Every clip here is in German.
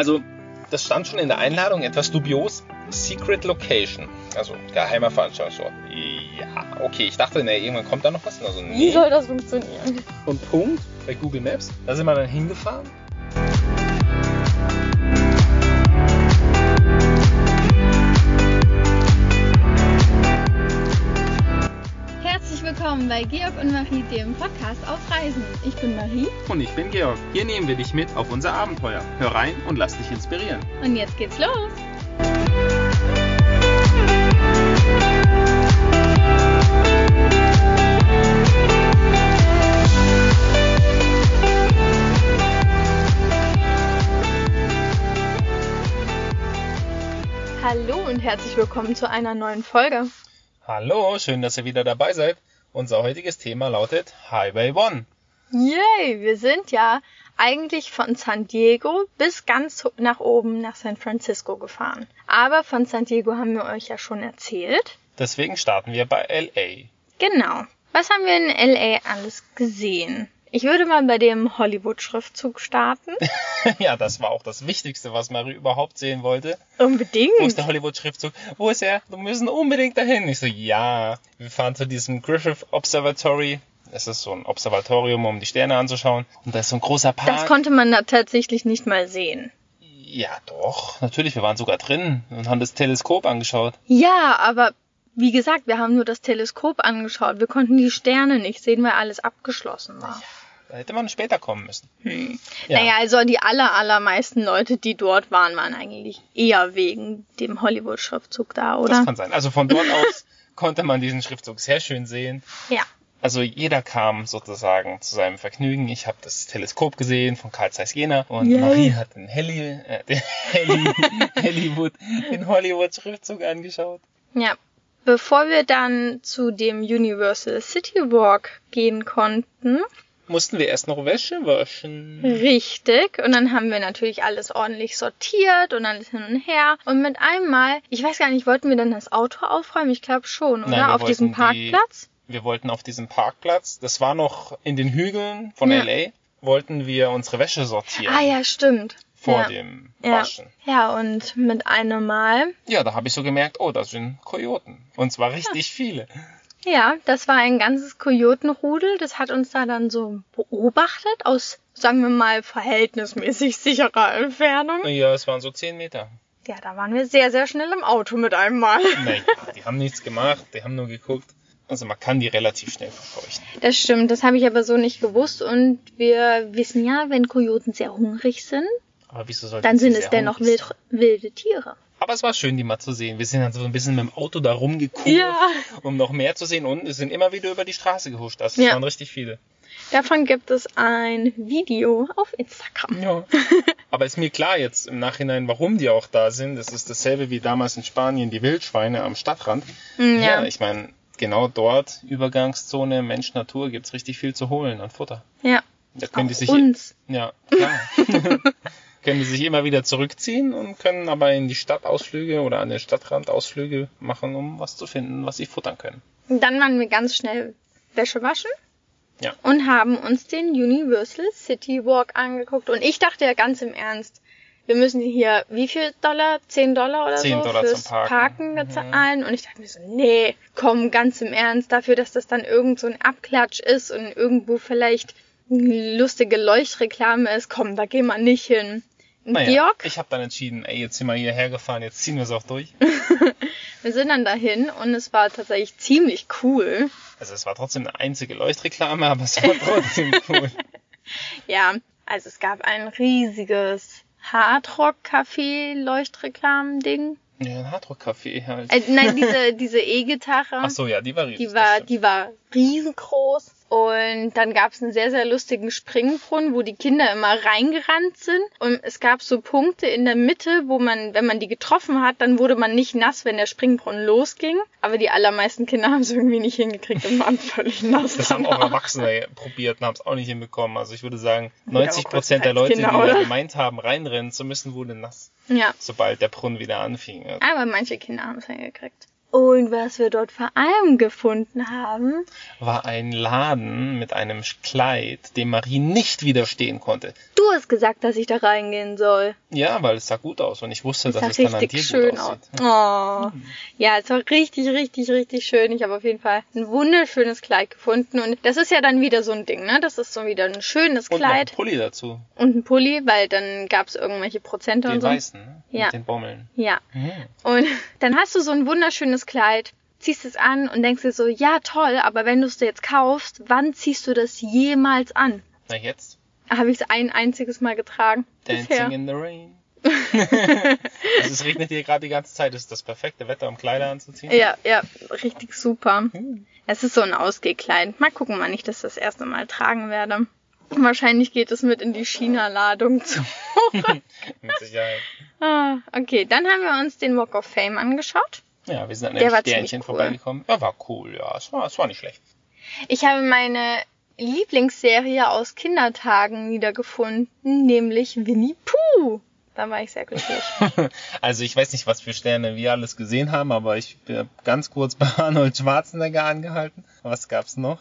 Also, das stand schon in der Einladung, etwas dubios. Secret Location. Also, geheimer Veranstaltungsort. Ja, okay. Ich dachte, nee, irgendwann kommt da noch was. Also, nee. Wie soll das funktionieren? Und Punkt bei Google Maps. Da sind wir dann hingefahren. Willkommen bei Georg und Marie, dem Podcast auf Reisen. Ich bin Marie Und ich bin Georg. Hier nehmen wir dich mit auf unser Abenteuer. Hör rein und lass dich inspirieren. und jetzt geht's los. Hallo und herzlich willkommen zu einer neuen Folge. Hallo, schön, dass ihr wieder dabei seid. Unser heutiges Thema lautet Highway One. Yay, wir sind ja eigentlich von San Diego bis ganz nach oben nach San Francisco gefahren. Aber von San Diego haben wir euch ja schon erzählt. Deswegen starten wir bei LA. Genau. Was haben wir in LA alles gesehen? Ich würde mal bei dem Hollywood-Schriftzug starten. ja, das war auch das Wichtigste, was Marie überhaupt sehen wollte. Unbedingt. Wo ist der Hollywood-Schriftzug? Wo ist er? Wir müssen unbedingt dahin. Ich so, ja. Wir fahren zu diesem Griffith Observatory. Es ist so ein Observatorium, um die Sterne anzuschauen. Und da ist so ein großer Park. Das konnte man da tatsächlich nicht mal sehen. ja, doch. Natürlich, wir waren sogar drin und haben das Teleskop angeschaut. Ja, aber wie gesagt, wir haben nur das Teleskop angeschaut. Wir konnten die Sterne nicht sehen, weil alles abgeschlossen war. Da hätte man später kommen müssen. Hm. Ja. Naja, also die aller, allermeisten Leute, die dort waren, waren eigentlich eher wegen dem Hollywood-Schriftzug da, Das oder? kann sein. Also von dort aus konnte man diesen Schriftzug sehr schön sehen. Ja. Also jeder kam sozusagen zu seinem Vergnügen. Ich habe das Teleskop gesehen von Carl Zeiss Jena und Yay. Marie hat den, Heli, äh, den Heli, Hollywood, den Hollywood-Schriftzug angeschaut. Ja. Bevor wir dann zu dem Universal City Walk gehen konnten, Mussten wir erst noch Wäsche waschen. richtig, und dann haben wir natürlich alles ordentlich sortiert und alles hin und her. Und mit einmal, ich weiß gar nicht, wollten wir dann das Auto aufräumen? Ich glaube schon, oder? Nein, Auf diesem wollten die- Parkplatz? Wir wollten auf diesem Parkplatz, das war noch in den Hügeln von Ja. LA, wollten wir unsere Wäsche sortieren Ah ja, stimmt. vor ja. dem Ja. Waschen. ja, und mit einem Mal Ja, da habe ich so gemerkt, oh, das sind Kojoten. Und zwar richtig viele. Ja, das war ein ganzes Kojotenrudel. Das hat uns da dann so beobachtet aus, sagen wir mal, verhältnismäßig sicherer Entfernung. Ja, es waren so 10 Meter. Ja, da waren wir sehr, sehr schnell im Auto mit einem Mal. Naja, die haben nichts gemacht, die haben nur geguckt. Also man kann die relativ schnell verfeuchten. Das stimmt, das habe ich aber so nicht gewusst. Und wir wissen ja, wenn Kojoten sehr hungrig sind, dann sind es dennoch wild, wilde Tiere. Aber es war schön, die mal zu sehen. Wir sind dann so ein bisschen mit dem Auto da rumgekurvt, Ja. um noch mehr zu sehen. Und es sind immer wieder über die Straße gehuscht. Das Ja. waren richtig viele. Davon gibt es ein Video auf Instagram. Ja. Aber ist mir klar jetzt im Nachhinein, warum die auch da sind. Das ist dasselbe wie damals in Spanien, die Wildschweine am Stadtrand. Hm, Ja, Ja, ich meine, genau dort, Übergangszone Mensch-Natur, gibt's richtig viel zu holen an Futter. ja. Da können die Auch sich uns. Ja, klar. können die sich immer wieder zurückziehen und können aber in die Stadtausflüge oder an den Stadtrand Ausflüge machen, um was zu finden, was sie futtern können. Dann waren wir ganz schnell Wäsche waschen. Ja. Und haben uns den Universal City Walk angeguckt. Und ich dachte ja ganz im Ernst, wir müssen hier wie viel Dollar? 10 Dollar oder 10 so Dollar fürs zum Parken. Mhm. bezahlen. Und ich dachte mir so, nee, komm, ganz im Ernst, dafür, dass das dann irgend so ein Abklatsch ist und irgendwo vielleicht eine lustige Leuchtreklame ist, komm, da gehen wir nicht hin. Naja, Georg, ich habe dann entschieden, ey, jetzt sind wir hierher gefahren, jetzt ziehen wir es auch durch. wir sind dann dahin und es war tatsächlich ziemlich cool. Also es war trotzdem eine einzige Leuchtreklame, aber es war trotzdem cool. Ja, also es gab ein riesiges Hardrock-Café-Leuchtreklamen-Ding. Ja, ein Hardrock-Café halt. Äh, nein, diese, diese E-Gitarre. Ach so, ja, die war riesig. Die war, die war riesengroß. Und dann gab es einen sehr, sehr lustigen Springbrunnen, wo die Kinder immer reingerannt sind. Und es gab so Punkte in der Mitte, wo man, wenn man die getroffen hat, dann wurde man nicht nass, wenn der Springbrunnen losging. Aber die allermeisten Kinder haben es irgendwie nicht hingekriegt und waren völlig nass. Das haben auch. Erwachsene probiert und haben es auch nicht hinbekommen. Also ich würde sagen, Gut, aber 90 Prozent der Leute, die Kinder, da oder? gemeint haben, reinrennen zu müssen, wurden nass, Ja, sobald der Brunnen wieder anfing. aber manche Kinder haben es hingekriegt. Und was wir dort vor allem gefunden haben, war ein Laden mit einem Kleid, dem Marie nicht widerstehen konnte. du hast gesagt, dass ich da reingehen soll. Ja, weil es sah gut aus und ich wusste, Das dass es dann an dir richtig gut schön aus. aussieht. Oh. Ja, es war richtig, richtig, richtig schön. Ich habe auf jeden Fall ein wunderschönes Kleid gefunden. Und das ist ja dann wieder so ein Ding, ne? Das ist so wieder ein schönes Und noch ein Kleid Pulli dazu, und ein Pulli, weil dann gab es irgendwelche Prozente den und so. weißen, ne? Ja. mit den Bommeln. Ja. Mhm. Und dann hast du so ein wunderschönes Kleid, ziehst es an und denkst dir so, ja toll, aber wenn du es dir jetzt kaufst, wann ziehst du das jemals an? Na jetzt, Habe ich es ein einziges Mal getragen. Dancing bisher. in the Rain. also es regnet hier gerade die ganze Zeit, das ist das perfekte Wetter, um Kleider anzuziehen. Ja, ja, richtig super. Hm. Es ist so ein Ausgehkleid. Mal gucken, wann ich das das erste Mal tragen werde. Wahrscheinlich geht es mit in die China-Ladung zu. Mit Sicherheit. ah, okay, dann haben wir uns den Walk of Fame angeschaut. Ja, wir sind an einem Sternchen ziemlich cool. vorbeigekommen. Ja, war cool, ja. Es war, es war nicht schlecht. Ich habe meine Lieblingsserie aus Kindertagen wiedergefunden, nämlich Winnie Pooh. Da war ich sehr glücklich. Also ich weiß nicht, was für Sterne wir alles gesehen haben, aber ich bin ganz kurz bei Arnold Schwarzenegger angehalten. Was gab's noch?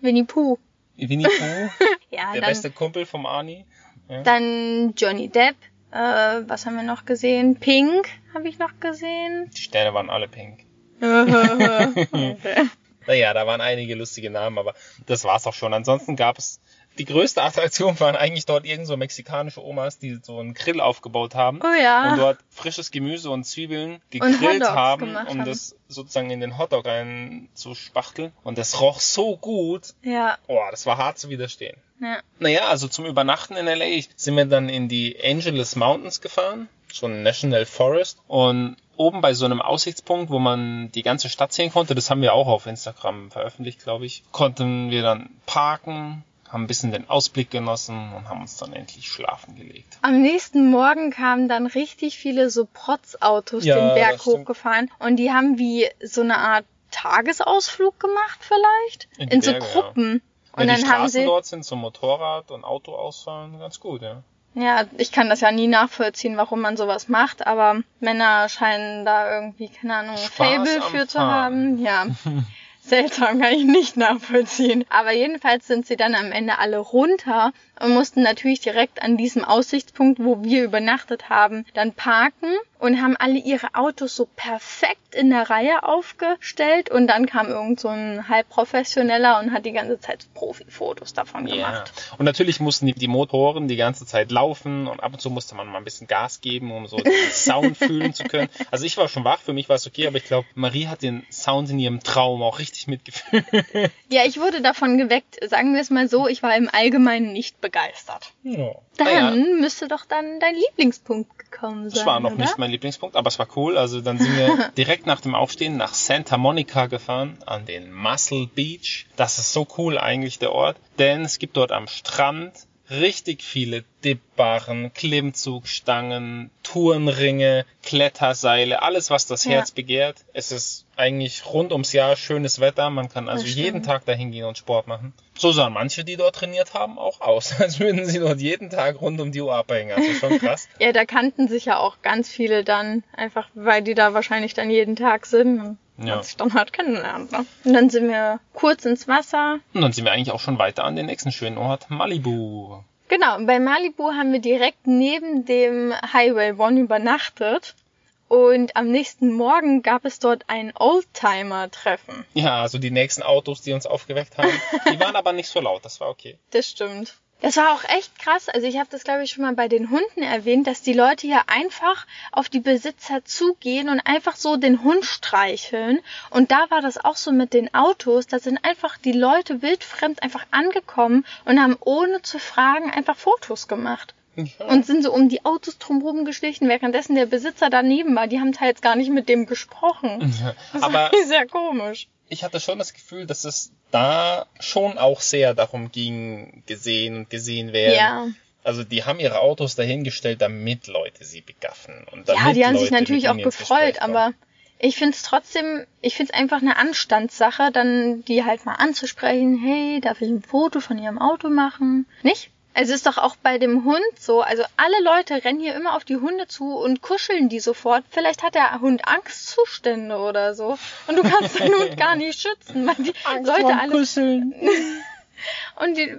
Winnie Pooh. Winnie Pooh, Ja, der beste Kumpel vom Arnie. Ja. dann Johnny Depp. Äh, was haben wir noch gesehen? Pink habe ich noch gesehen. Die Sterne waren alle pink. okay. Naja, da waren einige lustige Namen, aber das war's auch schon. Ansonsten gab es die größte Attraktion waren eigentlich dort irgend so mexikanische Omas, die so einen Grill aufgebaut haben Oh ja. und dort frisches Gemüse und Zwiebeln Und gegrillt Hotdogs haben, um haben. das sozusagen in den Hotdog rein zu spachteln. Und das roch so gut. Ja, Oh, das war hart zu widerstehen. ja. Naja, also zum Übernachten in LA sind wir dann in die Angeles Mountains gefahren, so ein National Forest. Und oben bei so einem Aussichtspunkt, wo man die ganze Stadt sehen konnte, das haben wir auch auf Instagram veröffentlicht, glaube ich, konnten wir dann parken, haben ein bisschen den Ausblick genossen und haben uns dann endlich schlafen gelegt. Am nächsten Morgen kamen dann richtig viele so Protzautos Ja, den Berg hochgefahren und die haben wie so eine Art Tagesausflug gemacht vielleicht In in so Berge, ja. Gruppen. Ja, Und die dann haben sie dort sind zum Motorrad und Auto ausfahren ganz gut, ja. Ja, ich kann das ja nie nachvollziehen, warum man sowas macht, aber Männer scheinen da irgendwie, keine Ahnung, Spaß Fable für zu haben. Ja. Seltsam kann ich nicht nachvollziehen. Aber jedenfalls sind sie dann am Ende alle runter und mussten natürlich direkt an diesem Aussichtspunkt, wo wir übernachtet haben, dann parken und haben alle ihre Autos so perfekt in der Reihe aufgestellt und dann kam irgend so ein halbprofessioneller und hat die ganze Zeit Profi-Fotos davon Ja. gemacht. Und natürlich mussten die, die Motoren die ganze Zeit laufen und ab und zu musste man mal ein bisschen Gas geben, um so den Sound fühlen zu können. Also ich war schon wach, für mich war es okay, aber ich glaube, Marie hat den Sound in ihrem Traum auch richtig mitgefühlt. Ja, ich wurde davon geweckt, sagen wir es mal so, ich war im Allgemeinen nicht begeistert. Ja. Dann Naja, müsste doch dann dein Lieblingspunkt gekommen sein. das war noch oder? nicht mein Lieblingspunkt, aber es war cool. Also dann sind wir direkt nach dem Aufstehen nach Santa Monica gefahren, an den Muscle Beach. Das ist so cool eigentlich, der Ort, denn es gibt dort am Strand richtig viele Dipbarren, Klimmzugstangen, Tourenringe, Kletterseile, alles was das Ja. Herz begehrt. Es ist eigentlich rund ums Jahr schönes Wetter, man kann also jeden. Tag dahin gehen und Sport machen. So sahen manche, die dort trainiert haben, auch aus, als würden sie dort jeden Tag rund um die Uhr abhängen. Also schon krass. Ja, da kannten sich ja auch ganz viele dann, einfach weil die da wahrscheinlich dann jeden Tag sind Ja. dann halt kennenlernt. Ne? Und dann sind wir kurz ins Wasser. Und dann sind wir eigentlich auch schon weiter an den nächsten schönen Ort, Malibu. Genau, bei Malibu haben wir direkt neben dem Highway One übernachtet. Und am nächsten Morgen gab es dort ein Oldtimer-Treffen. Ja, also die nächsten Autos, die uns aufgeweckt haben. Die waren aber nicht so laut, das war okay. Das stimmt. Das war auch echt krass. Also ich habe das, glaube ich, schon mal bei den Hunden erwähnt, dass die Leute hier einfach auf die Besitzer zugehen und einfach so den Hund streicheln. Und da war das auch so mit den Autos. Da sind einfach die Leute wildfremd einfach angekommen und haben ohne zu fragen einfach Fotos gemacht. Und sind so um die Autos drumherum geschlichen, währenddessen der Besitzer daneben war. Die haben teils gar nicht mit dem gesprochen. Das Aber war sehr komisch. Ich hatte schon das Gefühl, dass es da schon auch sehr darum ging, gesehen und gesehen werden. Ja. Also die haben ihre Autos dahingestellt, damit Leute sie begaffen. Und damit Ja, die haben Leute sich natürlich auch gefreut, aber ich find's trotzdem, ich find's einfach eine Anstandssache, dann die halt mal anzusprechen, hey, darf ich ein Foto von ihrem Auto machen? Nicht? Es ist doch auch bei dem Hund so. Also alle Leute rennen hier immer auf die Hunde zu und kuscheln die sofort. Vielleicht hat der Hund Angstzustände oder so. Und du kannst den Hund gar nicht schützen, weil die Leute alle. Kuscheln. Und die,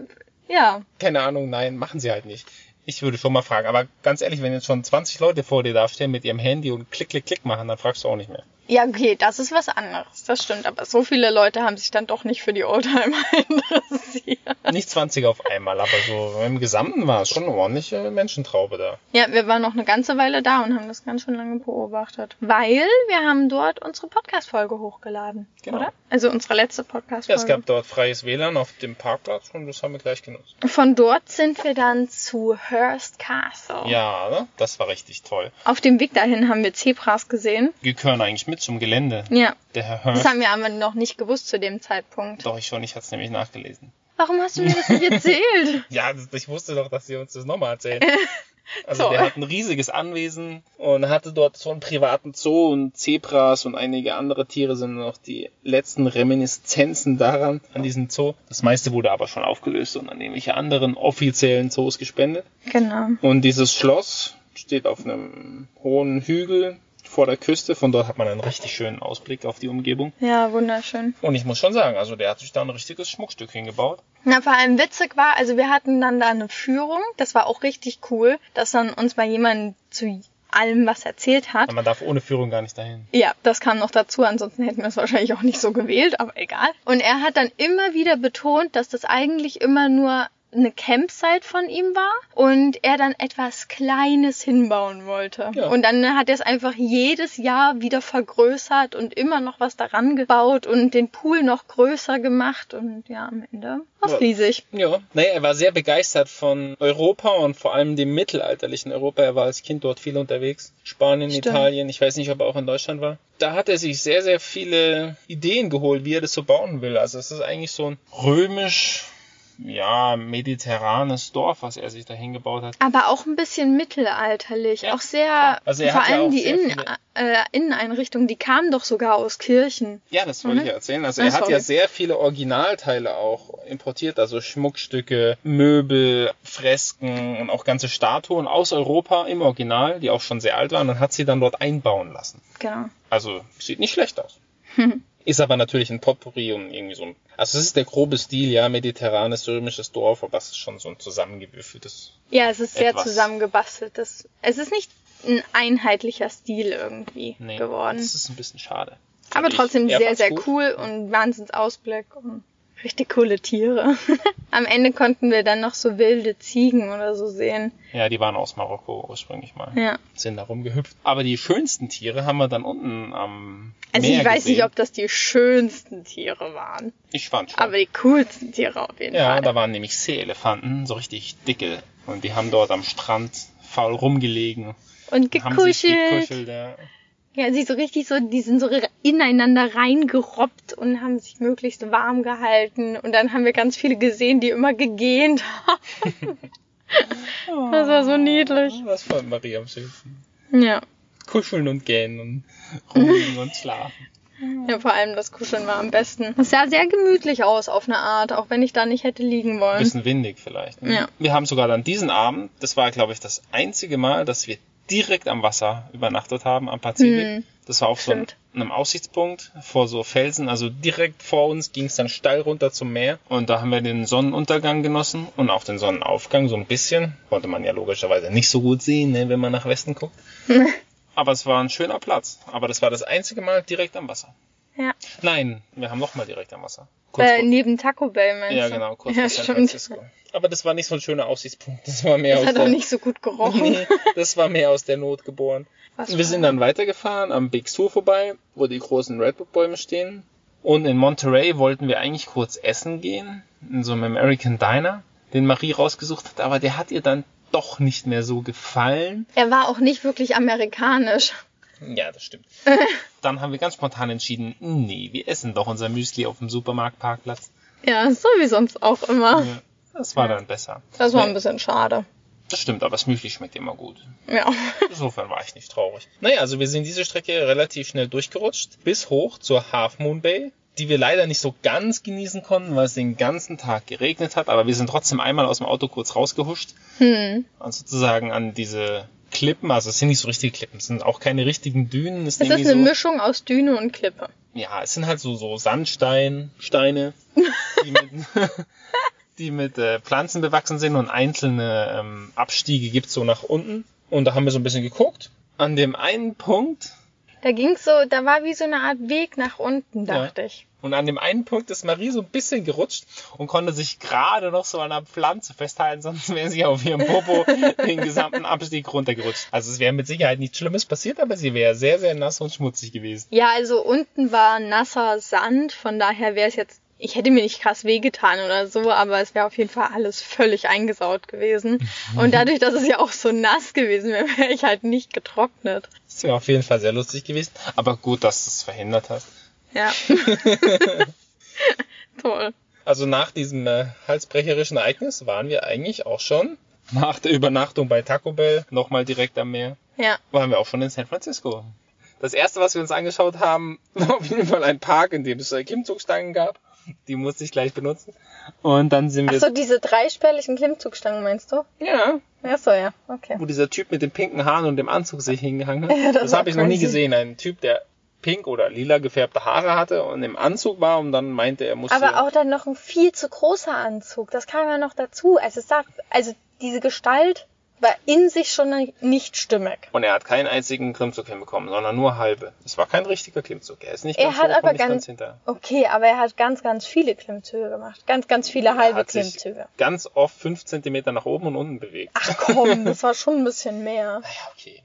ja. Keine Ahnung, nein, machen sie halt nicht. Ich würde schon mal fragen, aber ganz ehrlich, wenn jetzt schon 20 Leute vor dir da stehen mit ihrem Handy und klick, klick, klick machen, dann fragst du auch nicht mehr. Ja, okay, das ist was anderes. Das stimmt. Aber so viele Leute haben sich dann doch nicht für die Oldtimer interessiert. Nicht 20 auf einmal, aber so im Gesamten war es schon eine ordentliche Menschentraube da. Ja, wir waren noch eine ganze Weile da und haben das ganz schön lange beobachtet. Weil wir haben dort unsere Podcast-Folge hochgeladen. Genau. Oder? Also unsere letzte Ja, Podcast-Folge. es gab dort freies WLAN auf dem Parkplatz und das haben wir gleich genutzt. Von dort sind wir dann zu Hearst Castle. Ja, ne? das war richtig toll. Auf dem Weg dahin haben wir Zebras gesehen. Wir gehören eigentlich mit zum Gelände. Ja, Der Herr das Hurst. haben wir aber noch nicht gewusst zu dem Zeitpunkt. Doch, ich schon, ich hatte es nämlich nachgelesen. Warum hast du mir das nicht erzählt? Ja, das, ich wusste doch, dass sie uns das nochmal erzählen. Also Toll. der hat ein riesiges Anwesen und hatte dort so einen privaten Zoo und Zebras und einige andere Tiere sind noch die letzten Reminiszenzen daran, an diesem Zoo. Das meiste wurde aber schon aufgelöst und an irgendwelche anderen offiziellen Zoos gespendet. genau. Und dieses Schloss steht auf einem hohen Hügel vor der Küste. Von dort hat man einen richtig schönen Ausblick auf die Umgebung. Ja, wunderschön. Und ich muss schon sagen, also der hat sich da ein richtiges Schmuckstück hingebaut. Na, vor allem witzig war, also wir hatten dann da eine Führung. Das war auch richtig cool, dass dann uns mal jemand zu allem was erzählt hat. Aber man darf ohne Führung gar nicht dahin. Ja, das kam noch dazu, ansonsten hätten wir es wahrscheinlich auch nicht so gewählt, aber egal. Und er hat dann immer wieder betont, dass das eigentlich immer nur eine Campsite von ihm war und er dann etwas Kleines hinbauen wollte. Ja. Und dann hat er es einfach jedes Jahr wieder vergrößert und immer noch was daran gebaut und den Pool noch größer gemacht und ja, am Ende war Ja. riesig. Ja, naja, er war sehr begeistert von Europa und vor allem dem mittelalterlichen Europa. Er war als Kind dort viel unterwegs. Spanien, Stimmt. Italien, ich weiß nicht, ob er auch in Deutschland war. Da hat er sich sehr, sehr viele Ideen geholt, wie er das so bauen will. Also es ist eigentlich so ein römisch, ja, mediterranes Dorf, was er sich da hingebaut hat. Aber auch ein bisschen mittelalterlich. Ja. Auch sehr, Also vor hat ja allem auch die Innen, viele- äh, Inneneinrichtungen, die kamen doch sogar aus Kirchen. Ja, das wollte Mhm. ich ja erzählen. Also Ah, er hat sorry. ja sehr viele Originalteile auch importiert, also Schmuckstücke, Möbel, Fresken und auch ganze Statuen aus Europa im Original, die auch schon sehr alt waren, und hat sie dann dort einbauen lassen. Genau. Also sieht nicht schlecht aus. Ist aber natürlich ein Potpourri und irgendwie so ein. Also es ist der grobe Stil, ja, mediterranes, römisches Dorf, aber es ist schon so ein zusammengewürfeltes. Ja, es ist sehr Etwas. zusammengebastelt. Das, es ist nicht ein einheitlicher Stil irgendwie Nee, geworden. das ist ein bisschen schade. Aber trotzdem sehr, sehr gut. cool und Wahnsinnsausblick und richtig coole Tiere. Am Ende konnten wir dann noch so wilde Ziegen oder so sehen. Ja, die waren aus Marokko ursprünglich mal. Ja. Sind da rumgehüpft. Aber die schönsten Tiere haben wir dann unten am Also Meer ich weiß gesehen. nicht, ob das die schönsten Tiere waren. Ich fand schon. Aber die coolsten Tiere auf jeden ja, Fall. da waren nämlich Seeelefanten, so richtig dicke. Und die haben dort am Strand faul rumgelegen. und Haben sich gekuschelt. gekuschelt, ja. Ja, sich so richtig so, die sind so ineinander reingerobbt und haben sich möglichst warm gehalten. Und dann haben wir ganz viele gesehen, die immer gegähnt haben. Das war so niedlich. Das fand Marie am schönsten. Ja. Kuscheln und gähnen und rumliegen und schlafen. Ja, vor allem das Kuscheln war am besten. Es sah sehr gemütlich aus auf eine Art, auch wenn ich da nicht hätte liegen wollen. Bisschen windig vielleicht. Ne? Ja. Wir haben sogar dann diesen Abend, das war glaube ich das einzige Mal, dass wir direkt am Wasser übernachtet haben, am Pazifik. Hm, Das war auf so einem, einem Aussichtspunkt vor so Felsen, also direkt vor uns ging es dann steil runter zum Meer und da haben wir den Sonnenuntergang genossen und auch den Sonnenaufgang so ein bisschen. Konnte man ja logischerweise nicht so gut sehen, ne, wenn man nach Westen guckt. Aber es war ein schöner Platz. Aber das war das einzige Mal direkt am Wasser. Ja. Nein, wir haben noch mal direkt am Wasser. Äh, neben Taco Bell, meinst ja, genau, kurz ja, vor San stimmt. Francisco. Aber das war nicht so ein schöner Aussichtspunkt. Das war mehr Das aus hat der auch nicht so gut gerochen. Nee, das war mehr aus der Not geboren. Was Wir sind dann weitergefahren am Big Sur vorbei, wo die großen Redwood-Bäume stehen. Und in Monterey wollten wir eigentlich kurz essen gehen, in so einem American Diner, den Marie rausgesucht hat, aber der hat ihr dann doch nicht mehr so gefallen. Er war auch nicht wirklich amerikanisch. Ja, das stimmt. Dann haben wir ganz spontan entschieden, nee, wir essen doch unser Müsli auf dem Supermarktparkplatz. Ja, so wie sonst auch immer. Ja, das war dann besser. Das war ein bisschen schade. Das stimmt, aber das Müsli schmeckt immer gut. Ja. Insofern war ich nicht traurig. Naja, also wir sind diese Strecke relativ schnell durchgerutscht, bis hoch zur Half Moon Bay. die wir leider nicht so ganz genießen konnten, weil es den ganzen Tag geregnet hat, aber wir sind trotzdem einmal aus dem Auto kurz rausgehuscht Hm. und sozusagen an diese Klippen, also es sind nicht so richtige Klippen, es sind auch keine richtigen Dünen, es, Es ist eine so, Mischung aus Düne und Klippe. ja, es sind halt so, so Sandstein, Steine, die mit, die mit äh, Pflanzen bewachsen sind und einzelne ähm, Abstiege gibt's so nach unten und da haben wir so ein bisschen geguckt. An dem einen Punkt Da ging's so, da war wie so eine Art Weg nach unten, Ja. dachte ich. Und an dem einen Punkt ist Marie so ein bisschen gerutscht und konnte sich gerade noch so an einer Pflanze festhalten, sonst wäre sie auf ihrem Popo den gesamten Abstieg runtergerutscht. Also es wäre mit Sicherheit nichts Schlimmes passiert, aber sie wäre sehr, sehr nass und schmutzig gewesen. Ja, also unten war nasser Sand, von daher wäre es jetzt, ich hätte mir nicht krass wehgetan oder so, aber es wäre auf jeden Fall alles völlig eingesaut gewesen. Und dadurch, dass es ja auch so nass gewesen wäre, wäre ich halt nicht getrocknet. Das wäre auf jeden Fall sehr lustig gewesen. Aber gut, dass du es verhindert hast. Ja. Toll. Also nach diesem äh, halsbrecherischen Ereignis waren wir eigentlich auch schon nach der Übernachtung bei Taco Bell nochmal direkt am Meer. Ja. waren wir auch schon in San Francisco. Das erste, was wir uns angeschaut haben, war auf jeden Fall ein Park, in dem es äh, Klimmzugstangen gab. Die musste ich gleich benutzen. Und dann sind wir, Ach so, diese dreispärlichen Klimmzugstangen meinst du? ja, Ach so, ja. Okay. wo dieser Typ mit den pinken Haaren und dem Anzug sich hingehangen hat. Ja, das das habe ich noch nie gesehen. Ein Typ, der pink oder lila gefärbte Haare hatte und im Anzug war und dann meinte, er musste... Aber auch dann noch ein viel zu großer Anzug. Das kam ja noch dazu. Also es sah, also diese Gestalt war in sich schon nicht stimmig. Und er hat keinen einzigen Klimmzug hinbekommen, sondern nur halbe. Es war kein richtiger Klimmzug. Er ist nicht Er ganz hat hoch aber ganz- ganz hinter. Okay, aber er hat ganz, ganz viele Klimmzüge gemacht. Ganz, ganz viele Er halbe hat sich Klimmzüge. ganz oft fünf Zentimeter nach oben und unten bewegt. Ach komm, das war schon ein bisschen mehr. Naja, okay.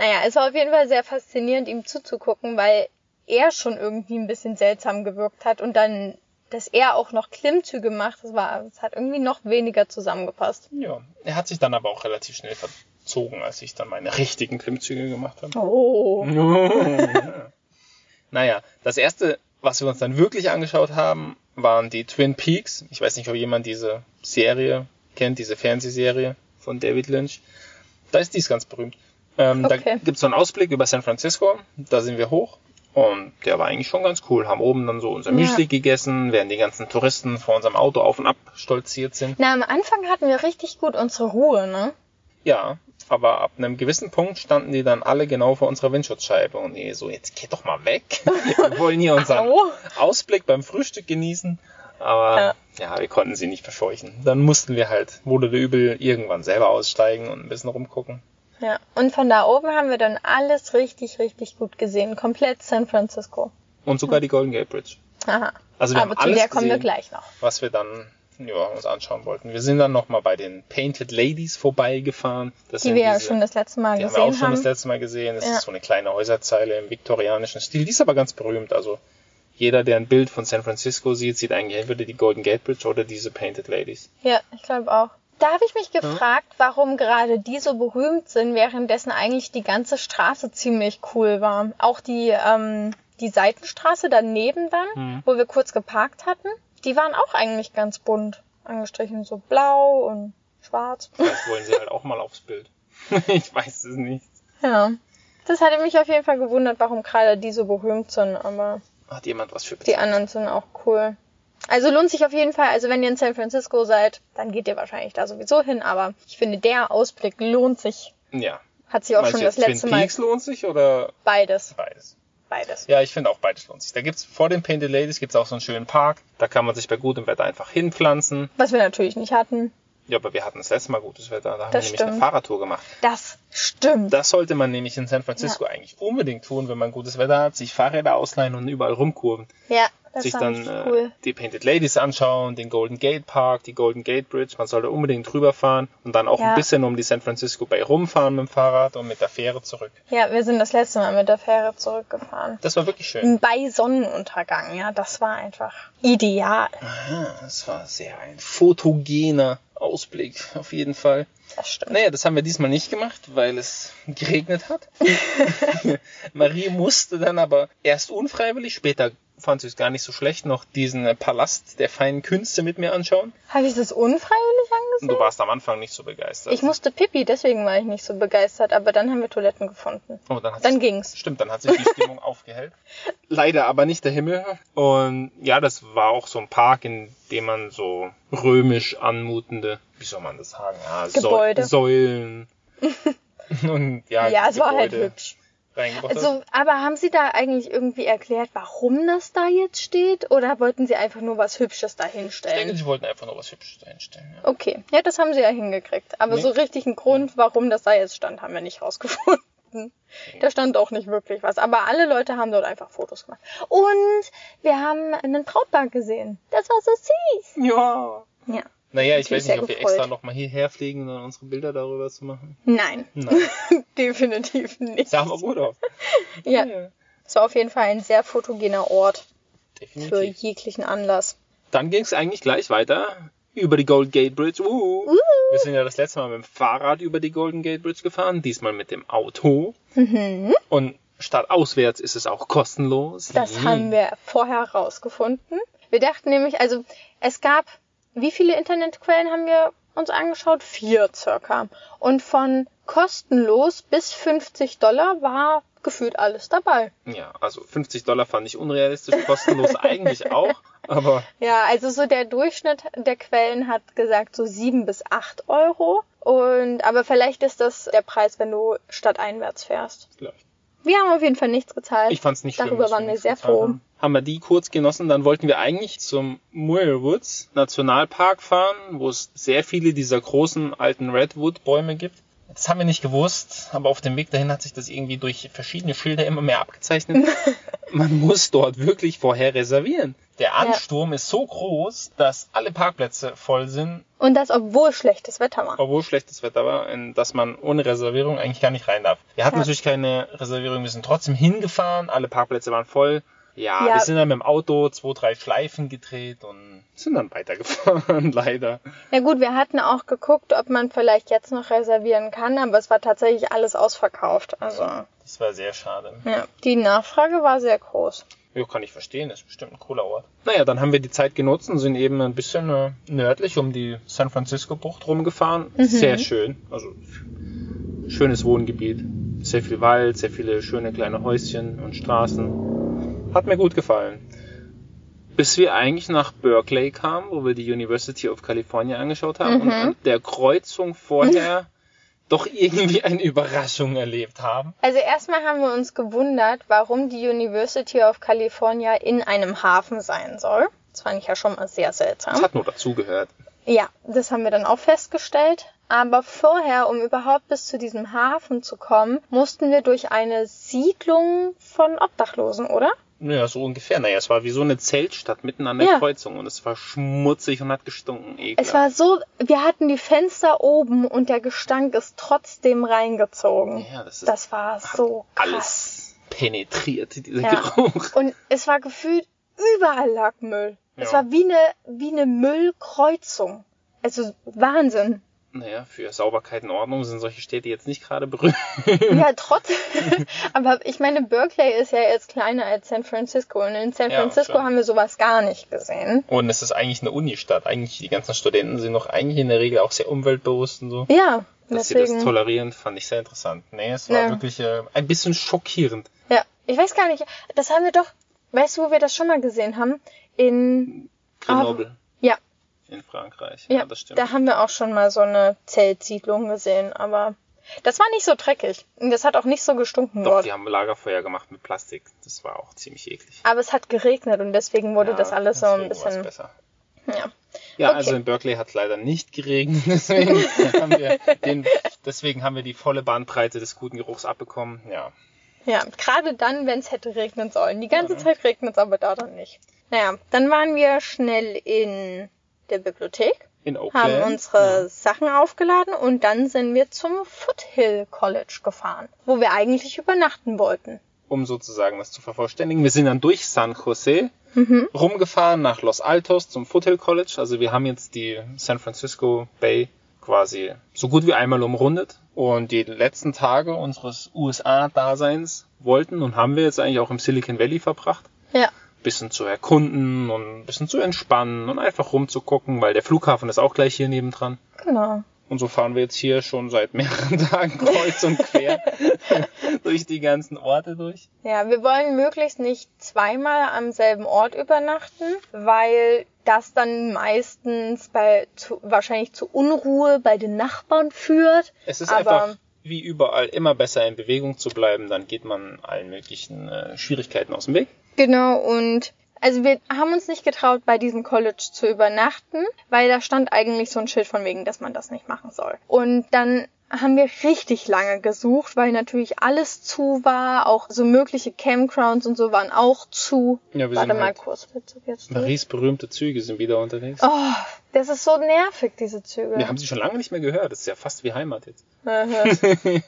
Naja, es war auf jeden Fall sehr faszinierend, ihm zuzugucken, weil er schon irgendwie ein bisschen seltsam gewirkt hat und dann, dass er auch noch Klimmzüge macht, das war, das hat irgendwie noch weniger zusammengepasst. Ja, er hat sich dann aber auch relativ schnell verzogen, als ich dann meine richtigen Klimmzüge gemacht habe. Oh. naja, das erste, was wir uns dann wirklich angeschaut haben, waren die Twin Peaks. Ich weiß nicht, ob jemand diese Serie kennt, diese Fernsehserie von David Lynch. Da ist dies ganz berühmt. Ähm, Da Okay. gibt's so einen Ausblick über San Francisco. Da sind wir hoch. Und der war eigentlich schon ganz cool. Haben oben dann so unser Ja. Müsli gegessen, während die ganzen Touristen vor unserem Auto auf und ab stolziert sind. Na, am Anfang hatten wir richtig gut unsere Ruhe, ne? Ja, aber ab einem gewissen Punkt standen die dann alle genau vor unserer Windschutzscheibe und nee, so, jetzt geht doch mal weg. Wir wollen hier unseren Au. Ausblick beim Frühstück genießen. Aber ja. Ja. wir konnten sie nicht verscheuchen. Dann mussten wir halt, wurde der übel, irgendwann selber aussteigen und ein bisschen rumgucken. Ja. Und von da oben haben wir dann alles richtig, richtig gut gesehen. Komplett San Francisco. Und sogar die Golden Gate Bridge. Aha. Also wir Aber haben zu alles der kommen wir gesehen, gleich noch. was wir dann ja, uns anschauen wollten. Wir sind dann nochmal bei den Painted Ladies vorbeigefahren. Das Die wir ja diese- schon das letzte Mal Die haben wir auch gesehen schon haben. das letzte Mal gesehen. Das Ja. ist so eine kleine Häuserzeile im viktorianischen Stil. Die ist aber ganz berühmt. Also jeder, der ein Bild von San Francisco sieht, sieht eigentlich entweder die Golden Gate Bridge oder diese Painted Ladies. Ja, ich glaube auch. Da habe ich mich gefragt, warum gerade die so berühmt sind, währenddessen eigentlich die ganze Straße ziemlich cool war. Auch die, ähm, die Seitenstraße daneben dann, Mhm. wo wir kurz geparkt hatten, die waren auch eigentlich ganz bunt angestrichen. So blau und schwarz. Vielleicht wollen sie halt auch mal aufs Bild. ich weiß es nicht. Ja. Das hatte mich auf jeden Fall gewundert, warum gerade die so berühmt sind, aber Hat jemand was für die anderen sind auch cool. Also lohnt sich auf jeden Fall, also wenn ihr in San Francisco seid, dann geht ihr wahrscheinlich da sowieso hin, aber ich finde, der Ausblick lohnt sich. Ja. Hat sich auch Meinst schon das letzte Twin Mal Peaks lohnt sich oder beides, beides? beides. Ja, ich finde auch beides lohnt sich. Da gibt's vor den Painted Ladies gibt's auch so einen schönen Park. Da kann man sich bei gutem Wetter einfach hinpflanzen. Was wir natürlich nicht hatten. Ja, aber wir hatten das letzte Mal gutes Wetter. Da haben Das wir nämlich eine. Fahrradtour gemacht. Das stimmt. Das sollte man nämlich in San Francisco eigentlich unbedingt tun, wenn man gutes Wetter hat, sich Fahrräder ausleihen und überall rumkurven. Ja, das sich dann äh, cool. die Painted Ladies anschauen, den Golden Gate Park, die Golden Gate Bridge. Man sollte unbedingt drüber fahren und dann auch Ja. ein bisschen um die San Francisco Bay rumfahren mit dem Fahrrad und mit der Fähre zurück. Ja, wir sind das letzte Mal mit der Fähre zurückgefahren. Das war wirklich schön. Bei Sonnenuntergang, ja, das war einfach ideal. Ah, das war sehr ein fotogener Ausblick, auf jeden Fall. Das stimmt. Naja, das haben wir diesmal nicht gemacht, weil es geregnet hat. Marie musste dann aber erst unfreiwillig, später fand es gar nicht so schlecht, noch diesen Palast der feinen Künste mit mir anschauen. Habe ich das unfreiwillig angesehen? du warst am Anfang nicht so begeistert. Ich musste Pipi, deswegen war ich nicht so begeistert, aber dann haben wir Toiletten gefunden. Oh, dann, Dann ging's. Stimmt, dann hat sich die Stimmung aufgehellt. Leider aber nicht der Himmel. Und ja, das war auch so ein Park, in dem man so römisch anmutende, wie soll man das sagen, ja, Gebäude. Säulen und ja, Ja, es war halt Gebäude hübsch. Reingebracht. Also, aber haben Sie da eigentlich irgendwie erklärt, warum das da jetzt steht? Oder wollten Sie einfach nur was Hübsches da Ich denke, hinstellen? sie wollten einfach nur was Hübsches einstellen. Ja. Okay, ja, das haben Sie ja hingekriegt. Aber Nee. so richtig einen Grund, warum das da jetzt stand, haben wir nicht rausgefunden. Da stand auch nicht wirklich was. Aber alle Leute haben dort einfach Fotos gemacht. Und wir haben einen Brautpaar gesehen. Das war so süß. ja. Ja. Naja, ich weiß nicht, ob wir gefreut. extra nochmal hierher fliegen, um unsere Bilder darüber zu machen. Nein, Nein. definitiv nicht. Sah aber gut aus. Ja, es war auf jeden Fall ein sehr fotogener Ort für Definitiv. jeglichen Anlass. Dann ging es eigentlich gleich weiter über die Golden Gate Bridge. Uh. Wir sind ja das letzte Mal mit dem Fahrrad über die Golden Gate Bridge gefahren, diesmal mit dem Auto. Mhm. Und statt auswärts ist es auch kostenlos. Das Yay. haben wir vorher rausgefunden. Wir dachten nämlich, also es gab, wie viele Internetquellen haben wir uns angeschaut? Vier circa. Und von kostenlos bis 50 Dollar war gefühlt alles dabei. Ja, also 50 Dollar fand ich unrealistisch, kostenlos eigentlich auch. Aber Ja, also so der Durchschnitt der Quellen hat gesagt so sieben bis acht Euro. Und aber vielleicht ist das der Preis, wenn du stadteinwärts fährst. vielleicht. Wir haben auf jeden Fall nichts gezahlt. Ich fand's nicht schlimm. Darüber dass waren wir sehr froh. Haben. Haben wir die kurz genossen, dann wollten wir eigentlich zum Muir Woods Nationalpark fahren, wo es sehr viele dieser großen alten Redwood-Bäume gibt. Das haben wir nicht gewusst, aber auf dem Weg dahin hat sich das irgendwie durch verschiedene Schilder immer mehr abgezeichnet. Man muss dort wirklich vorher reservieren. Der Ansturm ist so groß, dass alle Parkplätze voll sind, Und das, obwohl schlechtes Wetter war. obwohl schlechtes Wetter war, in dass man ohne Reservierung eigentlich gar nicht rein darf. Wir hatten Ja. natürlich keine Reservierung, wir sind trotzdem hingefahren, alle Parkplätze waren voll. Ja, Ja. wir sind dann mit dem Auto zwei, drei Schleifen gedreht und sind dann weitergefahren, leider. Ja gut, wir hatten auch geguckt, ob man vielleicht jetzt noch reservieren kann, aber es war tatsächlich alles ausverkauft. Also Das war sehr schade. ja, die Nachfrage war sehr groß. Ja, kann ich verstehen, das ist bestimmt ein cooler Ort. Naja, dann haben wir die Zeit genutzt und sind eben ein bisschen äh, nördlich um die San Francisco Bucht rumgefahren. Sehr schön, also schönes Wohngebiet. Sehr viel Wald, sehr viele schöne kleine Häuschen und Straßen. Hat mir gut gefallen. Bis wir eigentlich nach Berkeley kamen, wo wir die University of California angeschaut haben und an der Kreuzung vorher doch irgendwie eine Überraschung erlebt haben. Also erstmal haben wir uns gewundert, warum die University of California in einem Hafen sein soll. Das fand ich ja schon mal sehr Das seltsam. hat nur dazugehört. Ja, das haben wir dann auch festgestellt. Aber vorher, um überhaupt bis zu diesem Hafen zu kommen, mussten wir durch eine Siedlung von Obdachlosen, oder? Naja, so ungefähr. Naja, es war wie so eine Zeltstadt mitten an der Ja. Kreuzung und es war schmutzig und hat gestunken. Ekelhaft. Es war so, wir hatten die Fenster oben und der Gestank ist trotzdem reingezogen. ja, das ist Das war so krass. alles penetriert, dieser Ja. Geruch. Und es war gefühlt, überall lag Müll. Es Ja. war wie eine, wie eine Müllkreuzung. Also Wahnsinn. Naja, für Sauberkeit und Ordnung sind solche Städte jetzt nicht gerade berühmt. Ja, trotzdem. Aber ich meine, Berkeley ist ja jetzt kleiner als San Francisco. Und in San Ja, Francisco schon. haben wir sowas gar nicht gesehen. Und es ist eigentlich eine Unistadt. Eigentlich die ganzen Studenten sind doch eigentlich in der Regel auch sehr umweltbewusst und so. Ja, Dass sie das deswegen. tolerieren, fand ich sehr interessant. Nee, es war Ja. wirklich äh, ein bisschen schockierend. Ja, ich weiß gar nicht. Das haben wir doch, weißt du, wo wir das schon mal gesehen haben? In, Grenoble ja, in Frankreich. ja, das stimmt. da haben wir auch schon mal so eine Zeltsiedlung gesehen, aber das war nicht so dreckig. Und das hat auch nicht so gestunken Doch, dort. die haben Lagerfeuer gemacht mit Plastik. Das war auch ziemlich eklig. Aber es hat geregnet und deswegen wurde Ja, das alles so ein bisschen, besser. ja. Ja, Okay. also in Berkeley hat es leider nicht geregnet, deswegen haben, wir den, deswegen haben wir die volle Bandbreite des guten Geruchs abbekommen. Ja, Ja, gerade dann, wenn es hätte regnen sollen. Die ganze Ja. Zeit regnet es aber da dann nicht. Naja, dann waren wir schnell in der Bibliothek, haben unsere Sachen aufgeladen und dann sind wir zum Foothill College gefahren, wo wir eigentlich übernachten wollten. um sozusagen das zu vervollständigen. Wir sind dann durch San Jose Mhm. rumgefahren nach Los Altos zum Foothill College. Also wir haben jetzt die San Francisco Bay quasi so gut wie einmal umrundet. Und die letzten Tage unseres USA-Daseins wollten und haben wir jetzt eigentlich auch im Silicon Valley verbracht. Ja, bisschen zu erkunden und ein bisschen zu entspannen und einfach rumzugucken, weil der Flughafen ist auch gleich hier nebendran. Genau. Und so fahren wir jetzt hier schon seit mehreren Tagen kreuz und quer durch die ganzen Orte durch. Ja, wir wollen möglichst nicht zweimal am selben Ort übernachten, weil das dann meistens bei zu, wahrscheinlich zu Unruhe bei den Nachbarn führt. Es ist Aber- einfach wie überall immer besser in Bewegung zu bleiben, dann geht man allen möglichen äh, Schwierigkeiten aus dem Weg. Genau, und also wir haben uns nicht getraut, bei diesem College zu übernachten, weil da stand eigentlich so ein Schild von wegen, dass man das nicht machen soll. Und dann haben wir richtig lange gesucht, weil natürlich alles zu war, auch so mögliche Campgrounds und so waren auch zu. Ja, wir Warte sind mal halt- kurz, jetzt. Maries berühmte Züge sind wieder unterwegs. Oh, das ist so nervig, diese Züge. Wir haben sie schon lange nicht mehr gehört. Das ist ja fast wie Heimat jetzt.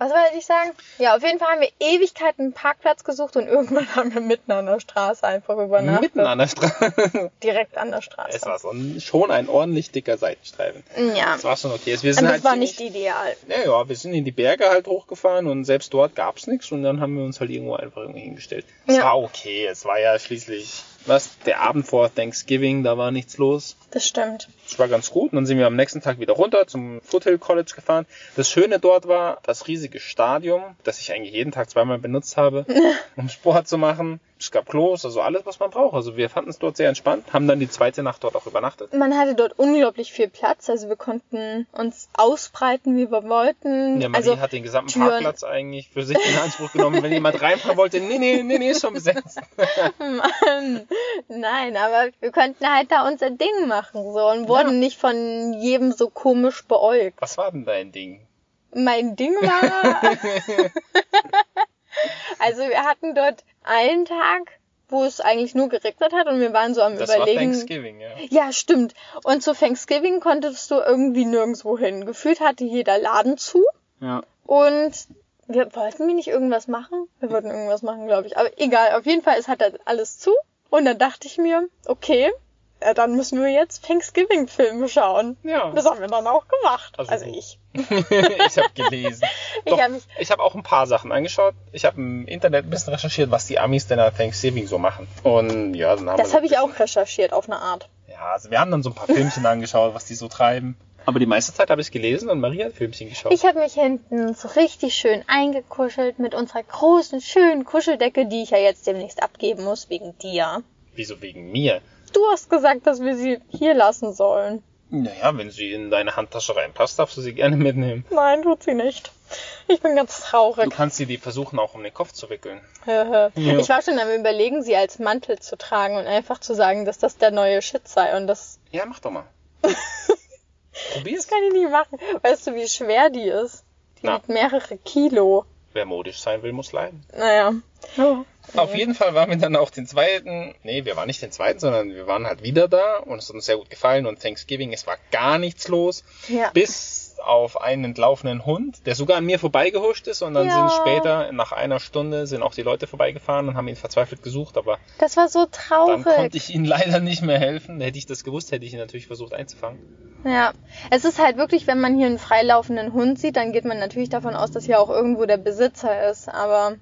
Was wollte ich sagen? Ja, auf jeden Fall haben wir Ewigkeiten einen Parkplatz gesucht und irgendwann haben wir mitten an der Straße einfach übernachtet. Mitten an der Straße. Direkt an der Straße. es war so ein, schon ein ordentlich dicker Seitenstreifen. ja. Das war schon okay. Wir sind das halt war nicht ideal. Ja, ja, wir sind in die Berge halt hochgefahren und selbst dort gab's nichts und dann haben wir uns halt irgendwo einfach irgendwie hingestellt. Es Ja. war okay, es war ja schließlich, was, der Abend vor Thanksgiving, da war nichts los. Das stimmt. Es war ganz gut und dann sind wir am nächsten Tag wieder runter zum Foothill College gefahren. Das Schöne dort war das riesige Stadion, das ich eigentlich jeden Tag zweimal benutzt habe, um Sport zu machen. Es gab Klos, also alles, was man braucht. Also wir fanden es dort sehr entspannt, haben dann die zweite Nacht dort auch übernachtet. Man hatte dort unglaublich viel Platz, also wir konnten uns ausbreiten, wie wir wollten. Ja, Marie also hat den gesamten Türen- Parkplatz eigentlich für sich in Anspruch genommen. Wenn jemand reinfahren wollte, nee, nee, nee, nee, ist schon besetzt. Mann, nein, aber wir konnten halt da unser Ding machen so und wurden nicht von jedem so komisch beäugt. Was war denn dein Ding? Mein Ding war, also wir hatten dort einen Tag, wo es eigentlich nur geregnet hat und wir waren so am Das war überlegen. Thanksgiving, ja. Ja, stimmt. Und zu Thanksgiving konntest du irgendwie nirgendwo hin. Gefühlt hatte jeder Laden zu. Ja. Und wir wollten wir nicht irgendwas machen? Wir wollten irgendwas machen, glaube ich. Aber egal, auf jeden Fall, es hat halt alles zu. Und dann dachte ich mir, okay, ja, dann müssen wir jetzt Thanksgiving-Filme schauen. Ja. Das haben wir dann auch gemacht. Also Also, so. ich. ich habe gelesen. Ich Doch, hab ich habe auch ein paar Sachen angeschaut. Ich habe im Internet ein bisschen recherchiert, was die Amis denn an Thanksgiving so machen. Und ja, dann haben Das wir habe ich auch recherchiert auf eine Art. Ja, also wir haben dann so ein paar Filmchen angeschaut, was die so treiben. Aber die meiste Zeit habe ich gelesen und Maria hat Filmchen geschaut. Ich habe mich hinten so richtig schön eingekuschelt mit unserer großen, schönen Kuscheldecke, die ich ja jetzt demnächst abgeben muss wegen dir. Wieso wegen mir? Du hast gesagt, dass wir sie hier lassen sollen. Naja, wenn sie in deine Handtasche reinpasst, darfst du sie gerne mitnehmen. Nein, tut sie nicht. Ich bin ganz Du traurig. kannst sie die versuchen auch um den Kopf zu wickeln. ich war schon am überlegen, sie als Mantel zu tragen und einfach zu sagen, dass das der neue Shit sei. Und das Ja, mach doch mal. Probier's. kann ich nicht machen. Weißt du, wie schwer die ist? Die Na. wiegt mehrere Kilo. Wer modisch sein will, muss leiden. Naja. Auf jeden Fall waren wir dann auch den zweiten, nee, wir waren nicht den zweiten, sondern wir waren halt wieder da und es hat uns sehr gut gefallen und Thanksgiving, es war gar nichts los, Ja. bis auf einen entlaufenen Hund, der sogar an mir vorbeigehuscht ist und dann Ja. sind später, nach einer Stunde, sind auch die Leute vorbeigefahren und haben ihn verzweifelt gesucht, aber Das war so dann traurig. konnte ich ihnen leider nicht mehr helfen. Hätte ich das gewusst, hätte ich ihn natürlich versucht einzufangen. Ja, es ist halt wirklich, wenn man hier einen freilaufenden Hund sieht, dann geht man natürlich davon aus, dass hier auch irgendwo der Besitzer ist. Aber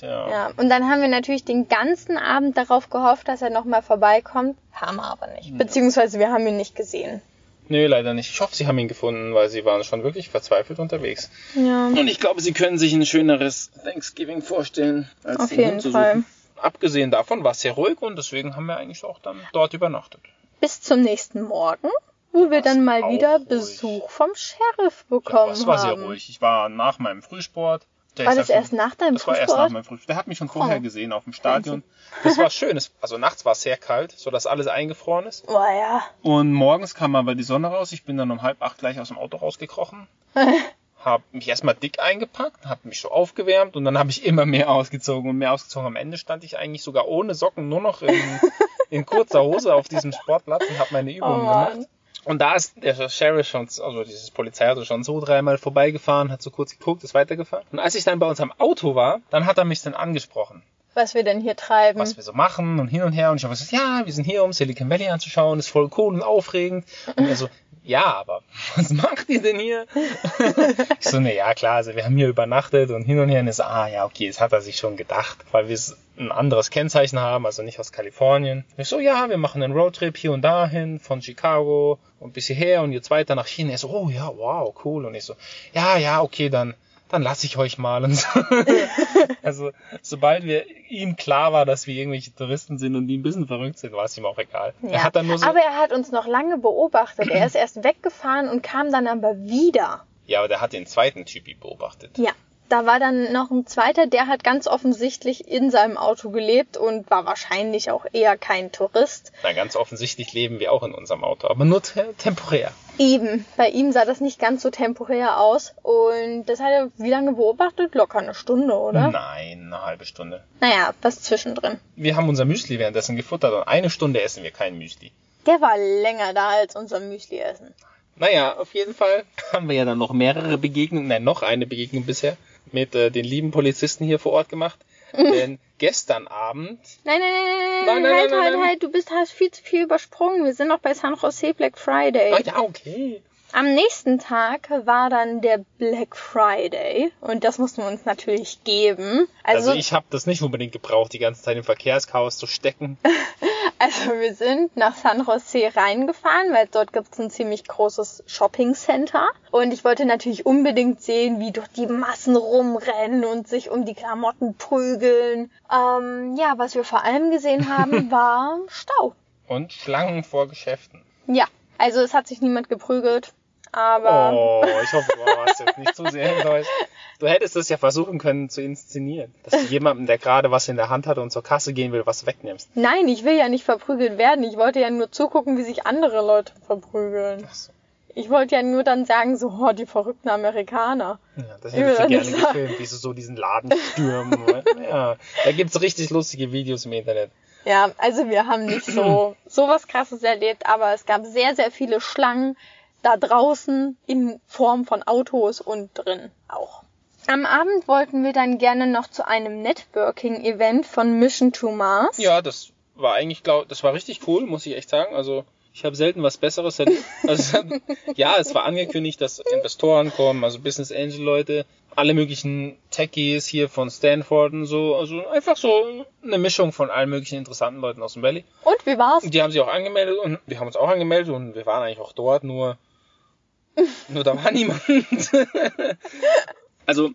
Tja. ja, und dann haben wir natürlich den ganzen Abend darauf gehofft, dass er nochmal vorbeikommt. Haben wir aber nicht. Beziehungsweise wir haben ihn nicht gesehen. Nö, leider nicht. Ich hoffe, sie haben ihn gefunden, weil sie waren schon wirklich verzweifelt unterwegs. Ja. Und ich glaube, sie können sich ein schöneres Thanksgiving vorstellen, als Auf den jeden Hund zu Fall. suchen. Abgesehen davon war es sehr ruhig und deswegen haben wir eigentlich auch dann dort übernachtet. Bis zum nächsten Morgen, wo wir dann mal wieder ruhig. Besuch vom Sheriff Ja, bekommen das war haben. sehr ruhig. Ich war nach meinem Frühsport. Der War das erst nach deinem Das war erst nach meinem Frühsport. Der hat mich schon vorher Oh. gesehen auf dem Stadion. Das war schön. Also nachts war es sehr kalt, sodass alles eingefroren ist. Oh ja. Und morgens kam aber die Sonne raus. Ich bin dann um halb acht gleich aus dem Auto rausgekrochen. Hab mich erstmal dick eingepackt, hab mich so aufgewärmt und dann habe ich immer mehr ausgezogen und mehr ausgezogen. Am Ende stand ich eigentlich sogar ohne Socken, nur noch in, in kurzer Hose auf diesem Sportplatz und habe meine Übungen Oh gemacht. Und da ist der Sheriff schon, also dieses Polizeiauto schon so dreimal vorbeigefahren, hat so kurz geguckt, ist weitergefahren. Und als ich dann bei uns am Auto war, dann hat er mich dann angesprochen Was wir denn hier treiben. was wir so machen und hin und her. Und ich habe gesagt, ja, wir sind hier, um Silicon Valley anzuschauen, ist voll cool und aufregend. Und er so, ja, aber was macht ihr denn hier? ich so, ne, ja klar, also wir haben hier übernachtet und hin und her und ist, ah ja, okay, das hat er sich schon gedacht, weil wir ein anderes Kennzeichen haben, also nicht aus Kalifornien. Ich so, ja, wir machen einen Roadtrip hier und dahin, von Chicago und bis hierher und jetzt weiter nach China. Er so, oh ja, wow, cool. Und ich so, ja, ja, okay, dann dann lasse ich euch mal und so. also, sobald wir ihm klar war, dass wir irgendwelche Touristen sind und die ein bisschen verrückt sind, war es ihm auch egal. Ja. Er hat dann nur so, aber er hat uns noch lange beobachtet. Er ist erst weggefahren und kam dann aber wieder. ja, aber der hat den zweiten Typi beobachtet. Ja. Da war dann noch ein zweiter, der hat ganz offensichtlich in seinem Auto gelebt und war wahrscheinlich auch eher kein Tourist. Na, ganz offensichtlich leben wir auch in unserem Auto, aber nur te temporär. Eben, bei ihm sah das nicht ganz so temporär aus. Und das hat er wie lange beobachtet? Locker eine Stunde, oder? Nein, eine halbe Stunde. Naja, was zwischendrin. Wir haben unser Müsli währenddessen gefuttert und eine Stunde essen wir kein Müsli. Der war länger da als unser Müsli essen. Naja, auf jeden Fall haben wir ja dann noch mehrere Begegnungen, nein, noch eine Begegnung bisher mit äh, den lieben Polizisten hier vor Ort gemacht. Denn gestern Abend, Nein, nein, nein, nein, Nein, nein, halt, nein, halt, nein. halt, du bist, hast viel zu viel übersprungen. Wir sind noch bei San Jose Black Friday. ah ja, okay. Am nächsten Tag war dann der Black Friday und das mussten wir uns natürlich geben. Also, Also, ich habe das nicht unbedingt gebraucht, die ganze Zeit im Verkehrschaos zu stecken. also wir sind nach San Jose reingefahren, weil dort gibt es ein ziemlich großes Shopping Center und ich wollte natürlich unbedingt sehen, wie dort die Massen rumrennen und sich um die Klamotten prügeln. Ähm, ja, was wir vor allem gesehen haben, war Stau. Und Schlangen vor Geschäften. Ja, also es hat sich niemand geprügelt, aber Oh, ich hoffe, du warst jetzt nicht zu sehr enttäuscht. Du hättest es ja versuchen können zu inszenieren. Dass du jemandem, der gerade was in der Hand hat und zur Kasse gehen will, was wegnimmst. Nein, ich will ja nicht verprügelt werden. Ich wollte ja nur zugucken, wie sich andere Leute verprügeln. Ach so. Ich wollte ja nur dann sagen, so, oh, die verrückten Amerikaner. Ja, das Ich hätte ich doch gerne sagen. gefilmt, wie sie so diesen Laden stürmen. ja, da gibt's richtig lustige Videos im Internet. Ja, also wir haben nicht so, so was krasses erlebt, aber es gab sehr, sehr viele Schlangen da draußen in Form von Autos und drin auch. Am Abend wollten wir dann gerne noch zu einem Networking-Event von Mission to Mars. Ja, das war eigentlich, glaub, das war richtig cool, muss ich echt sagen. Also ich habe selten was Besseres erlebt. Also, ja, es war angekündigt, dass Investoren kommen, also Business Angel Leute, alle möglichen Techies hier von Stanford und so. Also einfach so eine Mischung von allen möglichen interessanten Leuten aus dem Valley. Und wie war's? Und die haben sich auch angemeldet und wir haben uns auch angemeldet und wir waren eigentlich auch dort, nur, nur da war niemand. also,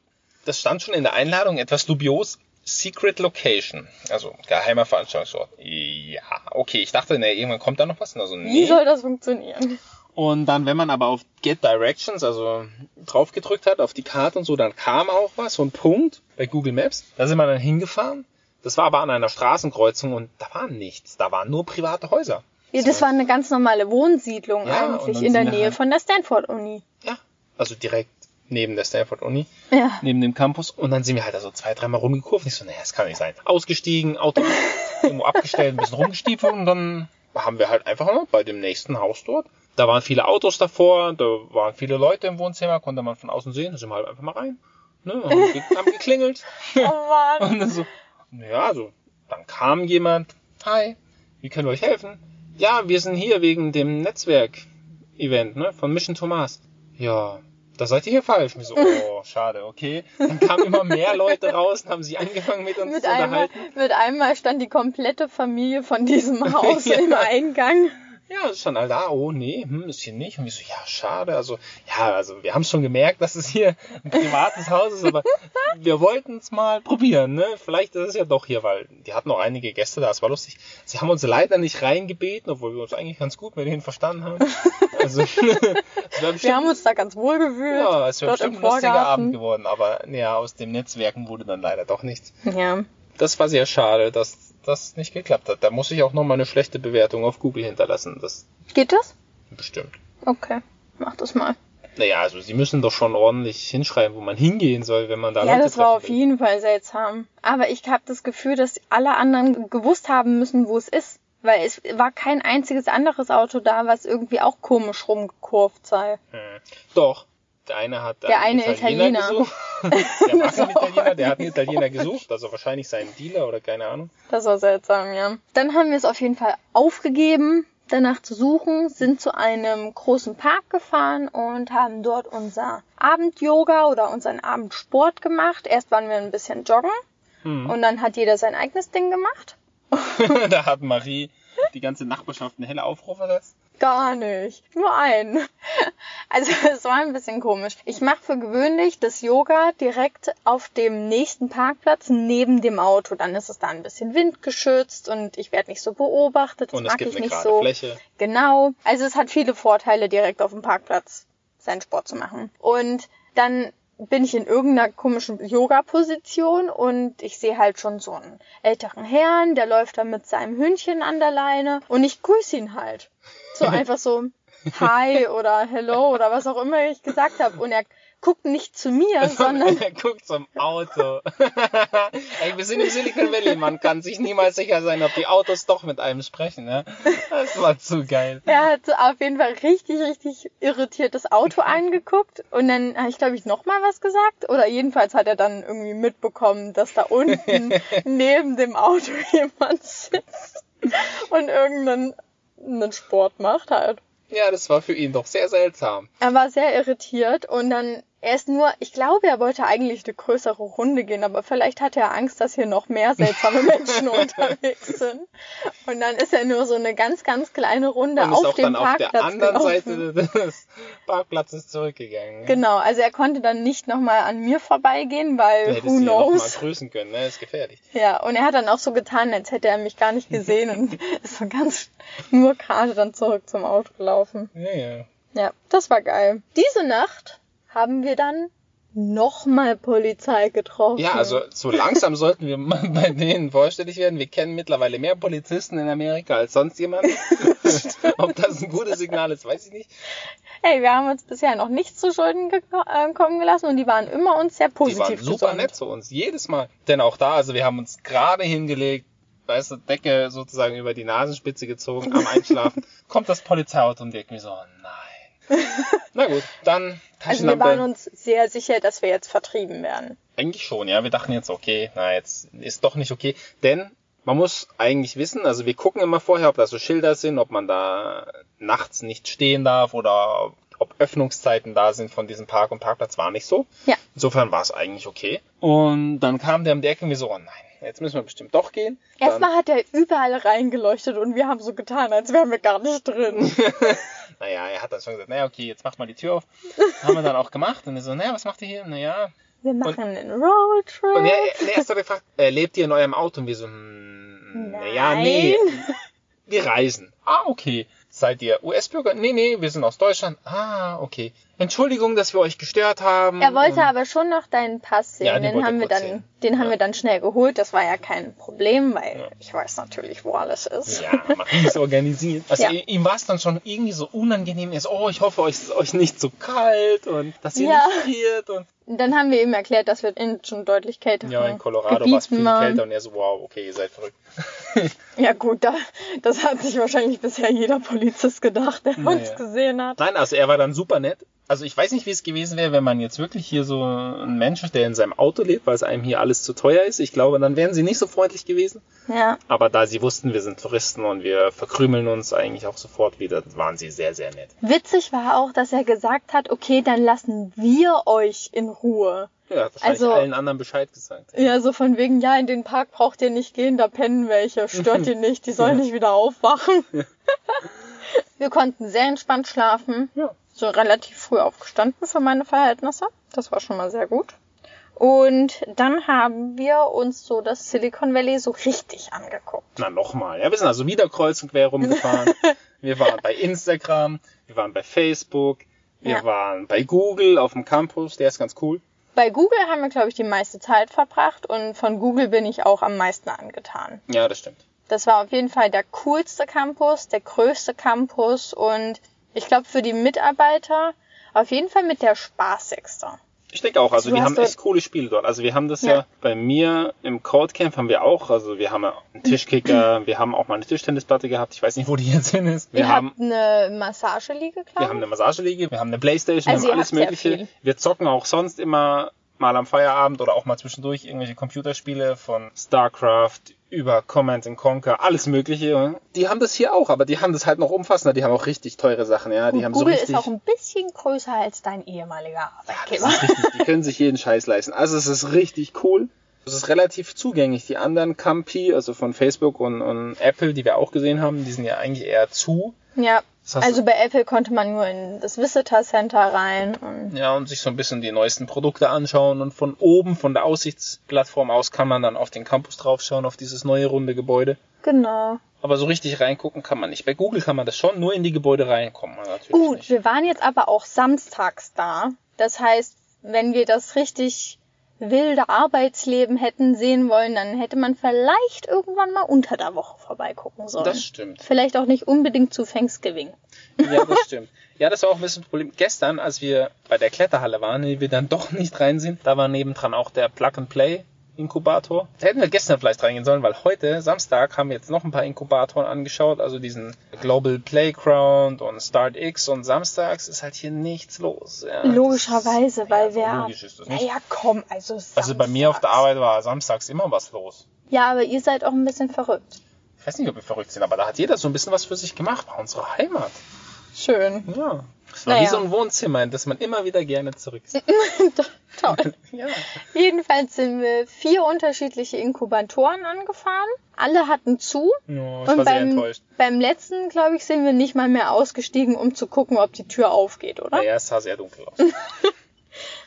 das stand schon in der Einladung, etwas dubios. Secret Location, also geheimer Veranstaltungsort. Ja, okay, ich dachte, ne, irgendwann kommt da noch was. Also, Wie nee. soll das funktionieren? Und dann, wenn man aber auf Get Directions, also drauf gedrückt hat, auf die Karte und so, dann kam auch was, so ein Punkt bei Google Maps. Da sind wir dann hingefahren. Das war aber an einer Straßenkreuzung und da war nichts. Da waren nur private Häuser. Ja, das war eine ganz normale Wohnsiedlung Ja, eigentlich in der Nähe halt- von der Stanford-Uni. Ja, also direkt neben der Stanford Uni, Ja. neben dem Campus. Und dann sind wir halt also zwei, dreimal rumgekurvt. Ich so, naja, das kann nicht sein. Ausgestiegen, Auto irgendwo abgestellt, ein bisschen rumgestiefelt und dann haben wir halt einfach mal bei dem nächsten Haus dort. Da waren viele Autos davor, da waren viele Leute im Wohnzimmer, konnte man von außen sehen. Da sind wir halt einfach mal rein. Ne, haben, ge haben geklingelt. Oh Mann. Und dann so, ja, also, dann kam jemand. Hi, wie können wir euch helfen? Ja, wir sind hier wegen dem Netzwerk-Event, ne, von Mission Thomas. Ja, da seid ihr hier falsch. Ich so, oh, schade, okay. Dann kamen immer mehr Leute raus und haben sich angefangen mit uns Mit zu einmal, unterhalten. mit einmal stand die komplette Familie von diesem Haus Ja. im Eingang. Ja, es stand all da, oh nee, hm, ist hier nicht. Und wir so, ja, schade. Also, ja, also wir haben schon gemerkt, dass es hier ein privates Haus ist, aber wir wollten es mal probieren, ne? Vielleicht ist es ja doch hier, weil die hatten noch einige Gäste da, es war lustig. Sie haben uns leider nicht reingebeten, obwohl wir uns eigentlich ganz gut mit denen verstanden haben. Also, es wäre Wir bestimmt, haben uns da ganz wohl gefühlt. ja, es wäre bestimmt im ein lustiger. Abend geworden, aber ja, aus dem Netzwerken wurde dann leider doch nichts. Ja. Das war sehr schade, dass das nicht geklappt hat. Da muss ich auch noch mal eine schlechte Bewertung auf Google hinterlassen. Das Geht das? bestimmt. Okay, mach das mal. Naja, also sie müssen doch schon ordentlich hinschreiben, wo man hingehen soll, wenn man da ja, Leute das war auf will. jeden Fall seltsam. Aber ich habe das Gefühl, dass alle anderen gewusst haben müssen, wo es ist. Weil es war kein einziges anderes Auto da, was irgendwie auch komisch rumgekurvt sei. Hm. Doch. Der eine hat Der einen eine Italiener. gesucht. der mag einen Italiener, der hat einen Italiener gesucht, also wahrscheinlich seinen Dealer oder keine Ahnung. Das war seltsam, ja. Dann haben wir es auf jeden Fall aufgegeben. danach zu suchen, sind zu einem großen Park gefahren und haben dort unser Abend-Yoga oder unseren Abendsport gemacht. Erst waren wir ein bisschen joggen Hm. und dann hat jeder sein eigenes Ding gemacht. da hat Marie die ganze Nachbarschaft eine helle Aufruhr versetzt. Gar nicht. Nur einen. Also es war ein bisschen komisch. Ich mache für gewöhnlich das Yoga direkt auf dem nächsten Parkplatz neben dem Auto. Dann ist es da ein bisschen windgeschützt und ich werde nicht so beobachtet. Das Und es mag gibt ich eine nicht so. Fläche. Genau. Also es hat viele Vorteile, direkt auf dem Parkplatz seinen Sport zu machen. Und dann bin ich in irgendeiner komischen Yoga-Position und ich sehe halt schon so einen älteren Herrn, der läuft da mit seinem Hündchen an der Leine und ich grüße ihn halt. So einfach so Hi oder Hello oder was auch immer ich gesagt habe. Und er guckt nicht zu mir, sondern er guckt zum Auto. Ey, wir sind im Silicon Valley, man kann sich niemals sicher sein, ob die Autos doch mit einem sprechen. Ne? Das war zu geil. Er hat auf jeden Fall richtig, richtig irritiert das Auto angeguckt und dann habe ich, glaube ich, noch mal was gesagt. Oder jedenfalls hat er dann irgendwie mitbekommen, dass da unten neben dem Auto jemand sitzt und irgendeinen einen Sport macht halt. Ja, das war für ihn doch sehr seltsam. Er war sehr irritiert und dann, er ist nur, ich glaube, er wollte eigentlich eine größere Runde gehen, aber vielleicht hatte er Angst, dass hier noch mehr seltsame Menschen unterwegs sind. Und dann ist er nur so eine ganz, ganz kleine Runde Und ist auf auch dem dann auf Parkplatz der anderen gelaufen. Seite des Parkplatzes zurückgegangen. Genau, also er konnte dann nicht nochmal an mir vorbeigehen, weil who ihn ja noch mal knows. grüßen können, ne? Ist gefährlich. Ja, und er hat dann auch so getan, als hätte er mich gar nicht gesehen und ist so ganz nur gerade dann zurück zum Auto gelaufen. Ja, ja. Ja, das war geil. Diese Nacht haben wir dann nochmal Polizei getroffen. Ja, also so langsam sollten wir mal bei denen vorstellig werden. Wir kennen mittlerweile mehr Polizisten in Amerika als sonst jemand. Ob das ein gutes Signal ist, weiß ich nicht. Hey, wir haben uns bisher noch nichts zu Schulden äh, kommen gelassen und die waren immer uns sehr Die positiv waren super gesund. nett zu uns, jedes Mal. Denn auch da, also wir haben uns gerade hingelegt, weißt du, Decke sozusagen über die Nasenspitze gezogen, am Einschlafen. Kommt das Polizeiauto und denkt mir so, oh nein. Na gut, dann Also wir Taschenlampe. waren uns sehr sicher, dass wir jetzt vertrieben werden. Eigentlich schon, ja. Wir dachten jetzt, okay, na, jetzt ist doch nicht okay. Denn man muss eigentlich wissen, also wir gucken immer vorher, ob da so Schilder sind, ob man da nachts nicht stehen darf oder ob Öffnungszeiten da sind von diesem Park und Parkplatz war nicht so. Ja. Insofern war es eigentlich okay. Und dann kam der um die Ecke und wir so, oh nein, jetzt müssen wir bestimmt doch gehen. Erstmal hat er überall reingeleuchtet und wir haben so getan, als wären wir gar nicht drin. Naja, er hat dann schon gesagt, naja, okay, jetzt macht mal die Tür auf. haben wir dann auch gemacht. Und er so, naja, was macht ihr hier? Naja. Wir machen einen Roadtrip. Und er, er erst hat er gefragt, äh, lebt ihr in eurem Auto? Und wir so, hm, naja, nee. Wir reisen. Ah, okay. Seid ihr US-Bürger? Nee, nee, wir sind aus Deutschland. Ah, okay. Entschuldigung, dass wir euch gestört haben. Er wollte Und- aber schon noch deinen Pass sehen. Ja, den den haben wir dann, sehen. den haben Ja. wir dann schnell geholt. Das war ja kein Problem, weil Ja. ich weiß natürlich, wo alles ist. Ja, Marie ist organisiert. Also ihm war es dann schon irgendwie so unangenehm. Er so, oh, ich hoffe, euch ist euch nicht so kalt und dass ihr Ja. nicht friert. Und Dann haben wir ihm erklärt, dass wir in schon deutlich kälteren ja, in Colorado war es viel waren. kälter und er so, wow, okay, ihr seid verrückt. Ja gut, da, das hat sich wahrscheinlich bisher jeder Polizist gedacht, der Naja. uns gesehen hat. Nein, also er war dann super nett. Also ich weiß nicht, wie es gewesen wäre, wenn man jetzt wirklich hier so ein Mensch ist, der in seinem Auto lebt, weil es einem hier alles zu teuer ist. Ich glaube, dann wären sie nicht so freundlich gewesen. Ja, Aber da sie wussten, wir sind Touristen und wir verkrümeln uns eigentlich auch sofort wieder, waren sie sehr, sehr nett. witzig war auch, dass er gesagt hat, okay, dann lassen wir euch in Ruhe. Ja, hat wahrscheinlich Also- allen anderen Bescheid gesagt. Ja, so von wegen, ja, in den Park braucht ihr nicht gehen, da pennen welche, stört die nicht, die sollen nicht wieder aufwachen. Wir konnten sehr entspannt schlafen, Ja. So relativ früh aufgestanden für meine Verhältnisse. Das war schon mal sehr gut. Und dann haben wir uns so das Silicon Valley so richtig angeguckt. Na, nochmal. Ja, wir sind also wieder kreuz und quer rumgefahren. wir waren bei Instagram, wir waren bei Facebook, wir Ja. waren bei Google auf dem Campus, der ist ganz cool. Bei Google haben wir, glaube ich, die meiste Zeit verbracht und von Google bin ich auch am meisten angetan. Ja, das stimmt. Das war auf jeden Fall der coolste Campus, der größte Campus und ich glaube für die Mitarbeiter auf jeden Fall mit der spaßigste. Ich denke auch, also Du wir haben echt coole Spiele dort. Also wir haben das ja, Ja. bei mir im Codecamp haben wir auch, also wir haben ja einen Tischkicker, wir haben auch mal eine Tischtennisplatte gehabt, ich weiß nicht, wo die jetzt hin ist. Wir Ihr haben eine Massageliege, glaube wir haben eine Massageliege, wir haben eine Playstation, Also wir haben alles mögliche. Wir zocken auch sonst immer mal am Feierabend oder auch mal zwischendurch irgendwelche Computerspiele von StarCraft über Command and Conquer, alles mögliche. Die haben das hier auch, aber die haben das halt noch umfassender. Die haben auch richtig teure Sachen, ja. Die Gut, haben Google so richtig, ist auch ein bisschen größer als dein ehemaliger das Arbeitgeber. ist richtig, die können sich jeden Scheiß leisten. Also es ist richtig cool. Es ist relativ zugänglich. Die anderen Campi, also von Facebook und, und Apple, die wir auch gesehen haben, die sind ja eigentlich eher zu. Ja, also bei Apple konnte man nur in das Visitor Center rein und Ja, und sich so ein bisschen die neuesten Produkte anschauen und von oben, von der Aussichtsplattform aus, kann man dann auf den Campus draufschauen, auf dieses neue runde Gebäude. genau. Aber so richtig reingucken kann man nicht. Bei Google kann man das schon, nur in die Gebäude reinkommen natürlich Gut, nicht. wir waren jetzt aber auch samstags da. Das heißt, wenn wir das richtig wilde Arbeitsleben hätten sehen wollen, dann hätte man vielleicht irgendwann mal unter der Woche vorbeigucken sollen. Das stimmt. Vielleicht auch nicht unbedingt zu Thanksgiving. Ja, das stimmt. Ja, das war auch ein bisschen das Problem. Gestern, als wir bei der Kletterhalle waren, die wir dann doch nicht rein sind, da war nebendran auch der Plug-and-Play Inkubator. Da hätten wir gestern vielleicht reingehen sollen, weil heute, Samstag, haben wir jetzt noch ein paar Inkubatoren angeschaut, also diesen Global Playground und Start X und samstags ist halt hier nichts los. Ja, Logischerweise, weil ja, wir. logisch ist das nicht. Naja, komm, also. Also bei mir auf der samstags. Arbeit war samstags immer was los. Ja, aber ihr seid auch ein bisschen verrückt. Ich weiß nicht, ob wir verrückt sind, aber da hat jeder so ein bisschen was für sich gemacht. War unsere Heimat. Schön. Ja. Es war Naja. wie so ein Wohnzimmer, in das man immer wieder gerne zurück. Toll. ja. Jedenfalls sind wir vier unterschiedliche Inkubatoren angefahren. Alle hatten zu. ja Und war sehr beim, enttäuscht. beim letzten, glaube ich, sind wir nicht mal mehr ausgestiegen, um zu gucken, ob die Tür aufgeht, oder? Naja, es sah sehr dunkel aus.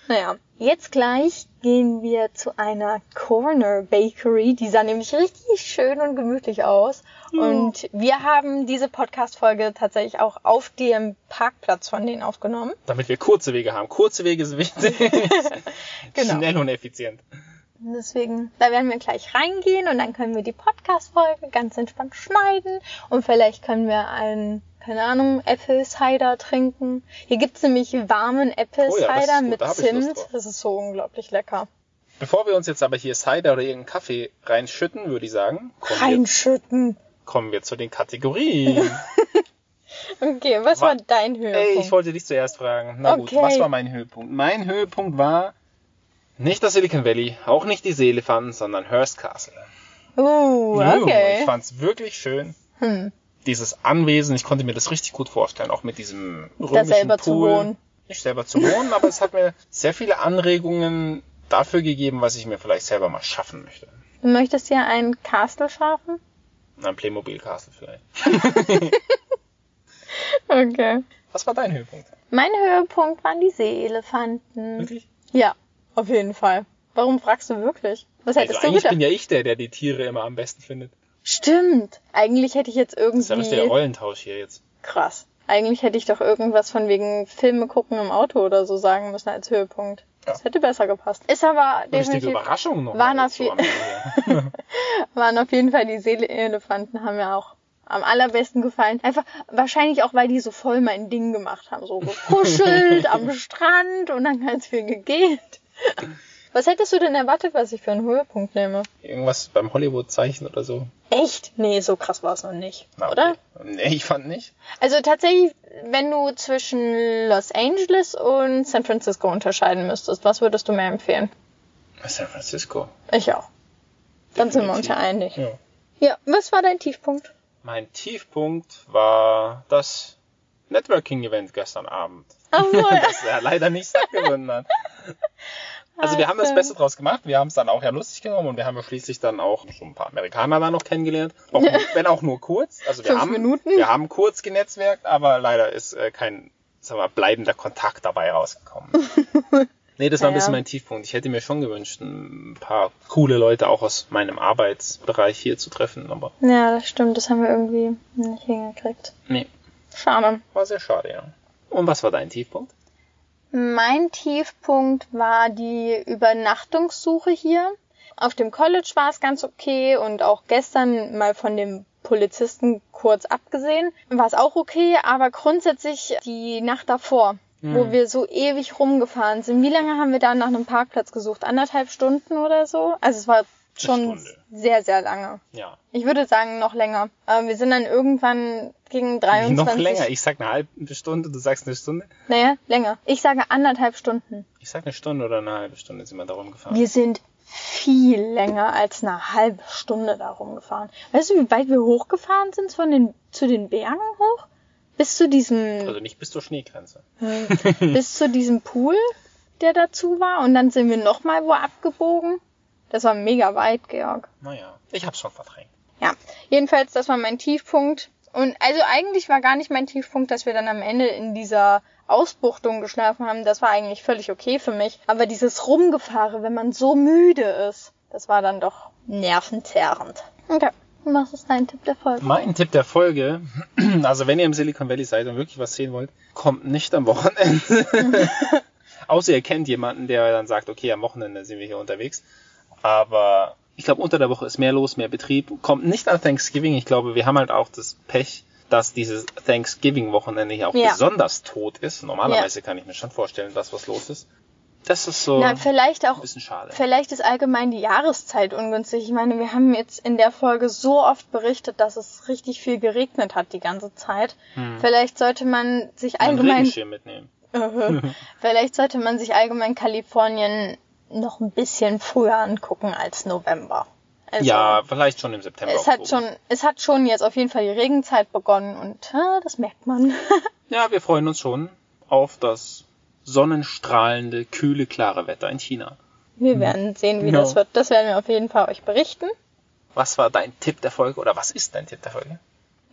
Naja, jetzt gleich gehen wir zu einer Corner Bakery. Die sah nämlich richtig schön und gemütlich aus. Und wir haben diese Podcast-Folge tatsächlich auch auf dem Parkplatz von denen aufgenommen. Damit wir kurze Wege haben. Kurze Wege sind wichtig. Genau. Schnell und effizient. Deswegen, da werden wir gleich reingehen und dann können wir die Podcast-Folge ganz entspannt schneiden und vielleicht können wir einen, keine Ahnung, Apple Cider trinken. Hier gibt's nämlich warmen Apple Oh ja, Cider gut, mit da ich Zimt. Das ist so unglaublich lecker. Bevor wir uns jetzt aber hier Cider oder irgendeinen Kaffee reinschütten, würde ich sagen, kommen, wir, Reinschütten. kommen wir zu den Kategorien. Okay, was Wa- war dein Ey, Höhepunkt? ich wollte dich zuerst fragen. Na gut, Okay. was war mein Höhepunkt? Mein Höhepunkt war nicht das Silicon Valley, auch nicht die Seelefanten, sondern Hearst Castle. uh, Ich okay. fand's wirklich schön. Hm. Dieses Anwesen, ich konnte mir das richtig gut vorstellen, auch mit diesem Da römischen selber Pool. zu wohnen. Nicht selber zu wohnen, aber es hat mir sehr viele Anregungen dafür gegeben, was ich mir vielleicht selber mal schaffen möchte. Du möchtest ja ein Castle schaffen? Ein Playmobil Castle vielleicht. Okay. Was war dein Höhepunkt? Mein Höhepunkt waren die Seeelefanten. Wirklich? Ja, auf jeden Fall. Warum fragst du wirklich? Was hättest Also du gedacht? bin ja ich der, der die Tiere immer am besten findet. Stimmt. Eigentlich hätte ich jetzt Das ist ja irgendwie. der Rollentausch hier jetzt. Krass. Eigentlich hätte ich doch irgendwas von wegen Filme gucken im Auto oder so sagen müssen als Höhepunkt. Das hätte besser gepasst. Ist aber definitiv. Überraschung noch. waren auf. Waren auf jeden Fall die Seeleelefanten haben mir auch am allerbesten gefallen. Einfach wahrscheinlich auch, weil die so voll mein Ding gemacht haben. So gekuschelt am Strand und dann ganz viel gegelt. Was hättest du denn erwartet, was ich für einen Höhepunkt nehme? Irgendwas beim Hollywood-Zeichen oder so. Echt? Nee, so krass war es noch nicht. Na, Oder? okay. Nee, ich fand nicht. Also tatsächlich, wenn du zwischen Los Angeles und San Francisco unterscheiden müsstest, was würdest du mir empfehlen? San Francisco. Ich auch. Dann sind wir uns ja einig. Ja. Ja, was war dein Tiefpunkt? Mein Tiefpunkt war das Networking-Event gestern Abend. Ach so, ja. das ja leider nicht stattgefunden hat. Also wir haben das. Beste draus gemacht. Wir haben es dann auch ja lustig genommen und wir haben ja schließlich dann auch schon ein paar Amerikaner da noch kennengelernt. Auch, wenn auch nur kurz. Also wir haben, Minuten? wir haben kurz genetzwerkt, aber leider ist äh, kein sagen wir, mal, bleibender Kontakt dabei rausgekommen. Nee, das war ein bisschen mein Tiefpunkt. Ich hätte mir schon gewünscht, ein paar coole Leute auch aus meinem Arbeitsbereich hier zu treffen, aber Ja, das stimmt. Das haben wir irgendwie nicht hingekriegt. nee, Schade. war sehr schade, ja. Und was war dein Tiefpunkt? Mein Tiefpunkt war die Übernachtungssuche hier. Auf dem College war es ganz okay und auch gestern mal von dem Polizisten kurz abgesehen, war es auch okay, aber grundsätzlich die Nacht davor, wo Mhm. wir so ewig rumgefahren sind. Wie lange haben wir da nach einem Parkplatz gesucht? Anderthalb Stunden oder so? Also es war schon sehr, sehr lange. Ja. Ich würde sagen, noch länger. Aber wir sind dann irgendwann ging 23. Noch länger. Ich sag eine halbe Stunde, du sagst eine Stunde. Naja, länger. Ich sage anderthalb Stunden. Ich sag eine Stunde oder eine halbe Stunde sind wir darum gefahren. Wir sind viel länger als eine halbe Stunde darum gefahren. Weißt du, wie weit wir hochgefahren sind von den, zu den Bergen hoch? Bis zu diesem, Also nicht bis zur Schneegrenze. bis zu diesem Pool, der dazu war. Und dann sind wir nochmal wo abgebogen. Das war mega weit, Georg. Naja, ich hab's schon verdrängt. Ja, jedenfalls, das war mein Tiefpunkt. Und also eigentlich war gar nicht mein Tiefpunkt, dass wir dann am Ende in dieser Ausbuchtung geschlafen haben. Das war eigentlich völlig okay für mich. Aber dieses Rumgefahre, wenn man so müde ist, das war dann doch nervenzerrend. Okay, was ist dein Tipp der Folge? Mein Tipp der Folge, also wenn ihr im Silicon Valley seid und wirklich was sehen wollt, kommt nicht am Wochenende. Außer ihr kennt jemanden, der dann sagt, okay, am Wochenende sind wir hier unterwegs. Aber ich glaube, unter der Woche ist mehr los, mehr Betrieb. Kommt nicht an Thanksgiving. Ich glaube, wir haben halt auch das Pech, dass dieses Thanksgiving-Wochenende hier auch Ja. besonders tot ist. Normalerweise kann ich mir schon vorstellen, dass was los ist. Das ist so Na, vielleicht auch ein bisschen schade. Vielleicht ist allgemein die Jahreszeit ungünstig. Ich meine, wir haben jetzt in der Folge so oft berichtet, dass es richtig viel geregnet hat die ganze Zeit. Vielleicht sollte man sich Ein allgemein, Regenschirm mitnehmen. vielleicht sollte man sich allgemein Kalifornien noch ein bisschen früher angucken als November. Also, ja, vielleicht schon im September. Es hat Oktober. schon, es hat schon jetzt auf jeden Fall die Regenzeit begonnen und ah, das merkt man. Ja, wir freuen uns schon auf das sonnenstrahlende, kühle, klare Wetter in China. Wir werden sehen, wie Ja. das wird. Das werden wir auf jeden Fall euch berichten. Was war dein Tipp der Folge oder was ist dein Tipp der Folge?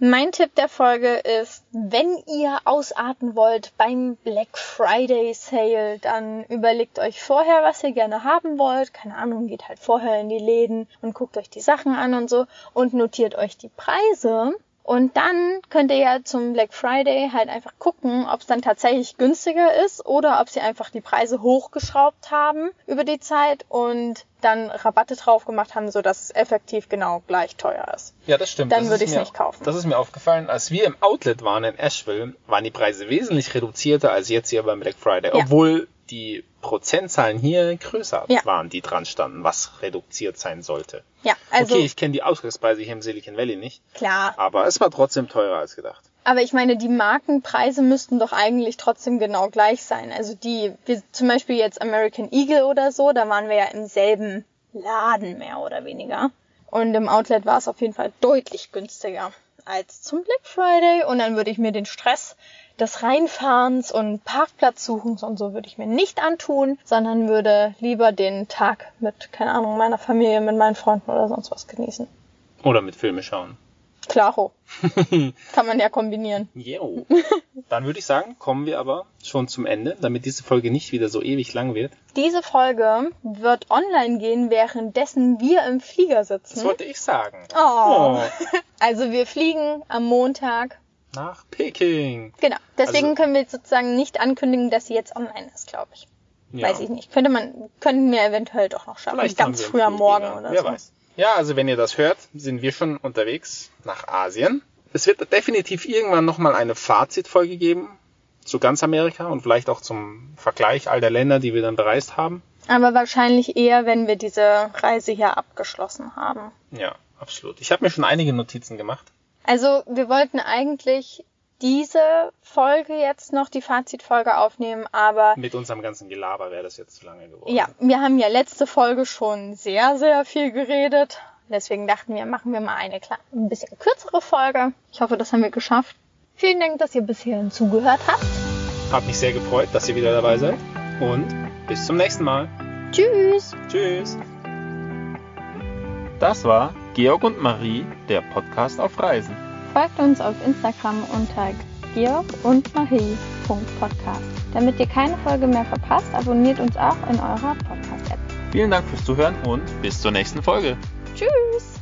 Mein Tipp der Folge ist, wenn ihr ausarten wollt beim Black Friday Sale, dann überlegt euch vorher, was ihr gerne haben wollt. Keine Ahnung, geht halt vorher in die Läden und guckt euch die Sachen an und so und notiert euch die Preise. Und dann könnt ihr ja zum Black Friday halt einfach gucken, ob es dann tatsächlich günstiger ist oder ob sie einfach die Preise hochgeschraubt haben über die Zeit und dann Rabatte drauf gemacht haben, sodass es effektiv genau gleich teuer ist. Ja, das stimmt. Dann Das würde ich's mir- nicht kaufen. Das ist mir aufgefallen. Als wir im Outlet waren in Asheville, waren die Preise wesentlich reduzierter als jetzt hier beim Black Friday. Ja. Obwohl die Prozentzahlen hier größer Ja. waren, die dran standen, was reduziert sein sollte. Ja, also okay, ich kenne die Ausgangspreise hier im Silicon Valley nicht, klar. aber es war trotzdem teurer als gedacht. Aber ich meine, die Markenpreise müssten doch eigentlich trotzdem genau gleich sein. Also die, wir, zum Beispiel jetzt American Eagle oder so, da waren wir ja im selben Laden mehr oder weniger. Und im Outlet war es auf jeden Fall deutlich günstiger als zum Black Friday. Und dann würde ich mir den Stress des Reinfahrens und Parkplatzsuchens und so würde ich mir nicht antun, sondern würde lieber den Tag mit, keine Ahnung, meiner Familie, mit meinen Freunden oder sonst was genießen. Oder mit Filme schauen. Klaro. Kann man ja kombinieren. Jo. Dann würde ich sagen, kommen wir aber schon zum Ende, damit diese Folge nicht wieder so ewig lang wird. Diese Folge wird online gehen, währenddessen wir im Flieger Das sitzen. wollte ich sagen. Oh. Also wir fliegen am Montag. Nach Peking. Genau. Deswegen Also- können wir sozusagen nicht ankündigen, dass sie jetzt online ist, glaube ich. Ja. Weiß ich nicht. Könnte man, könnten wir eventuell doch noch schaffen. Vielleicht Ganz früh am Morgen wieder. oder Wer so. weiß. Ja, also wenn ihr das hört, sind wir schon unterwegs nach Asien. Es wird definitiv irgendwann nochmal eine Fazitfolge geben zu ganz Amerika und vielleicht auch zum Vergleich all der Länder, die wir dann bereist haben. Aber wahrscheinlich eher, wenn wir diese Reise hier abgeschlossen haben. Ja, absolut. Ich habe mir schon einige Notizen gemacht. Also wir wollten eigentlich diese Folge jetzt noch, die Fazitfolge aufnehmen, aber Mit unserem ganzen Gelaber wäre das jetzt zu lange geworden. Ja, wir haben ja letzte Folge schon sehr, sehr viel geredet. Deswegen dachten wir, machen wir mal eine ein bisschen kürzere Folge. Ich hoffe, das haben wir geschafft. Vielen Dank, dass ihr bis hierhin zugehört habt. Hab mich sehr gefreut, dass ihr wieder dabei seid. Und bis zum nächsten Mal. Tschüss! Tschüss. Das war Georg und Marie, der Podcast auf Reisen. Folgt uns auf Instagram unter georg und marie.podcast. Damit ihr keine Folge mehr verpasst, abonniert uns auch in eurer Podcast-App. Vielen Dank fürs Zuhören und bis zur nächsten Folge. Tschüss!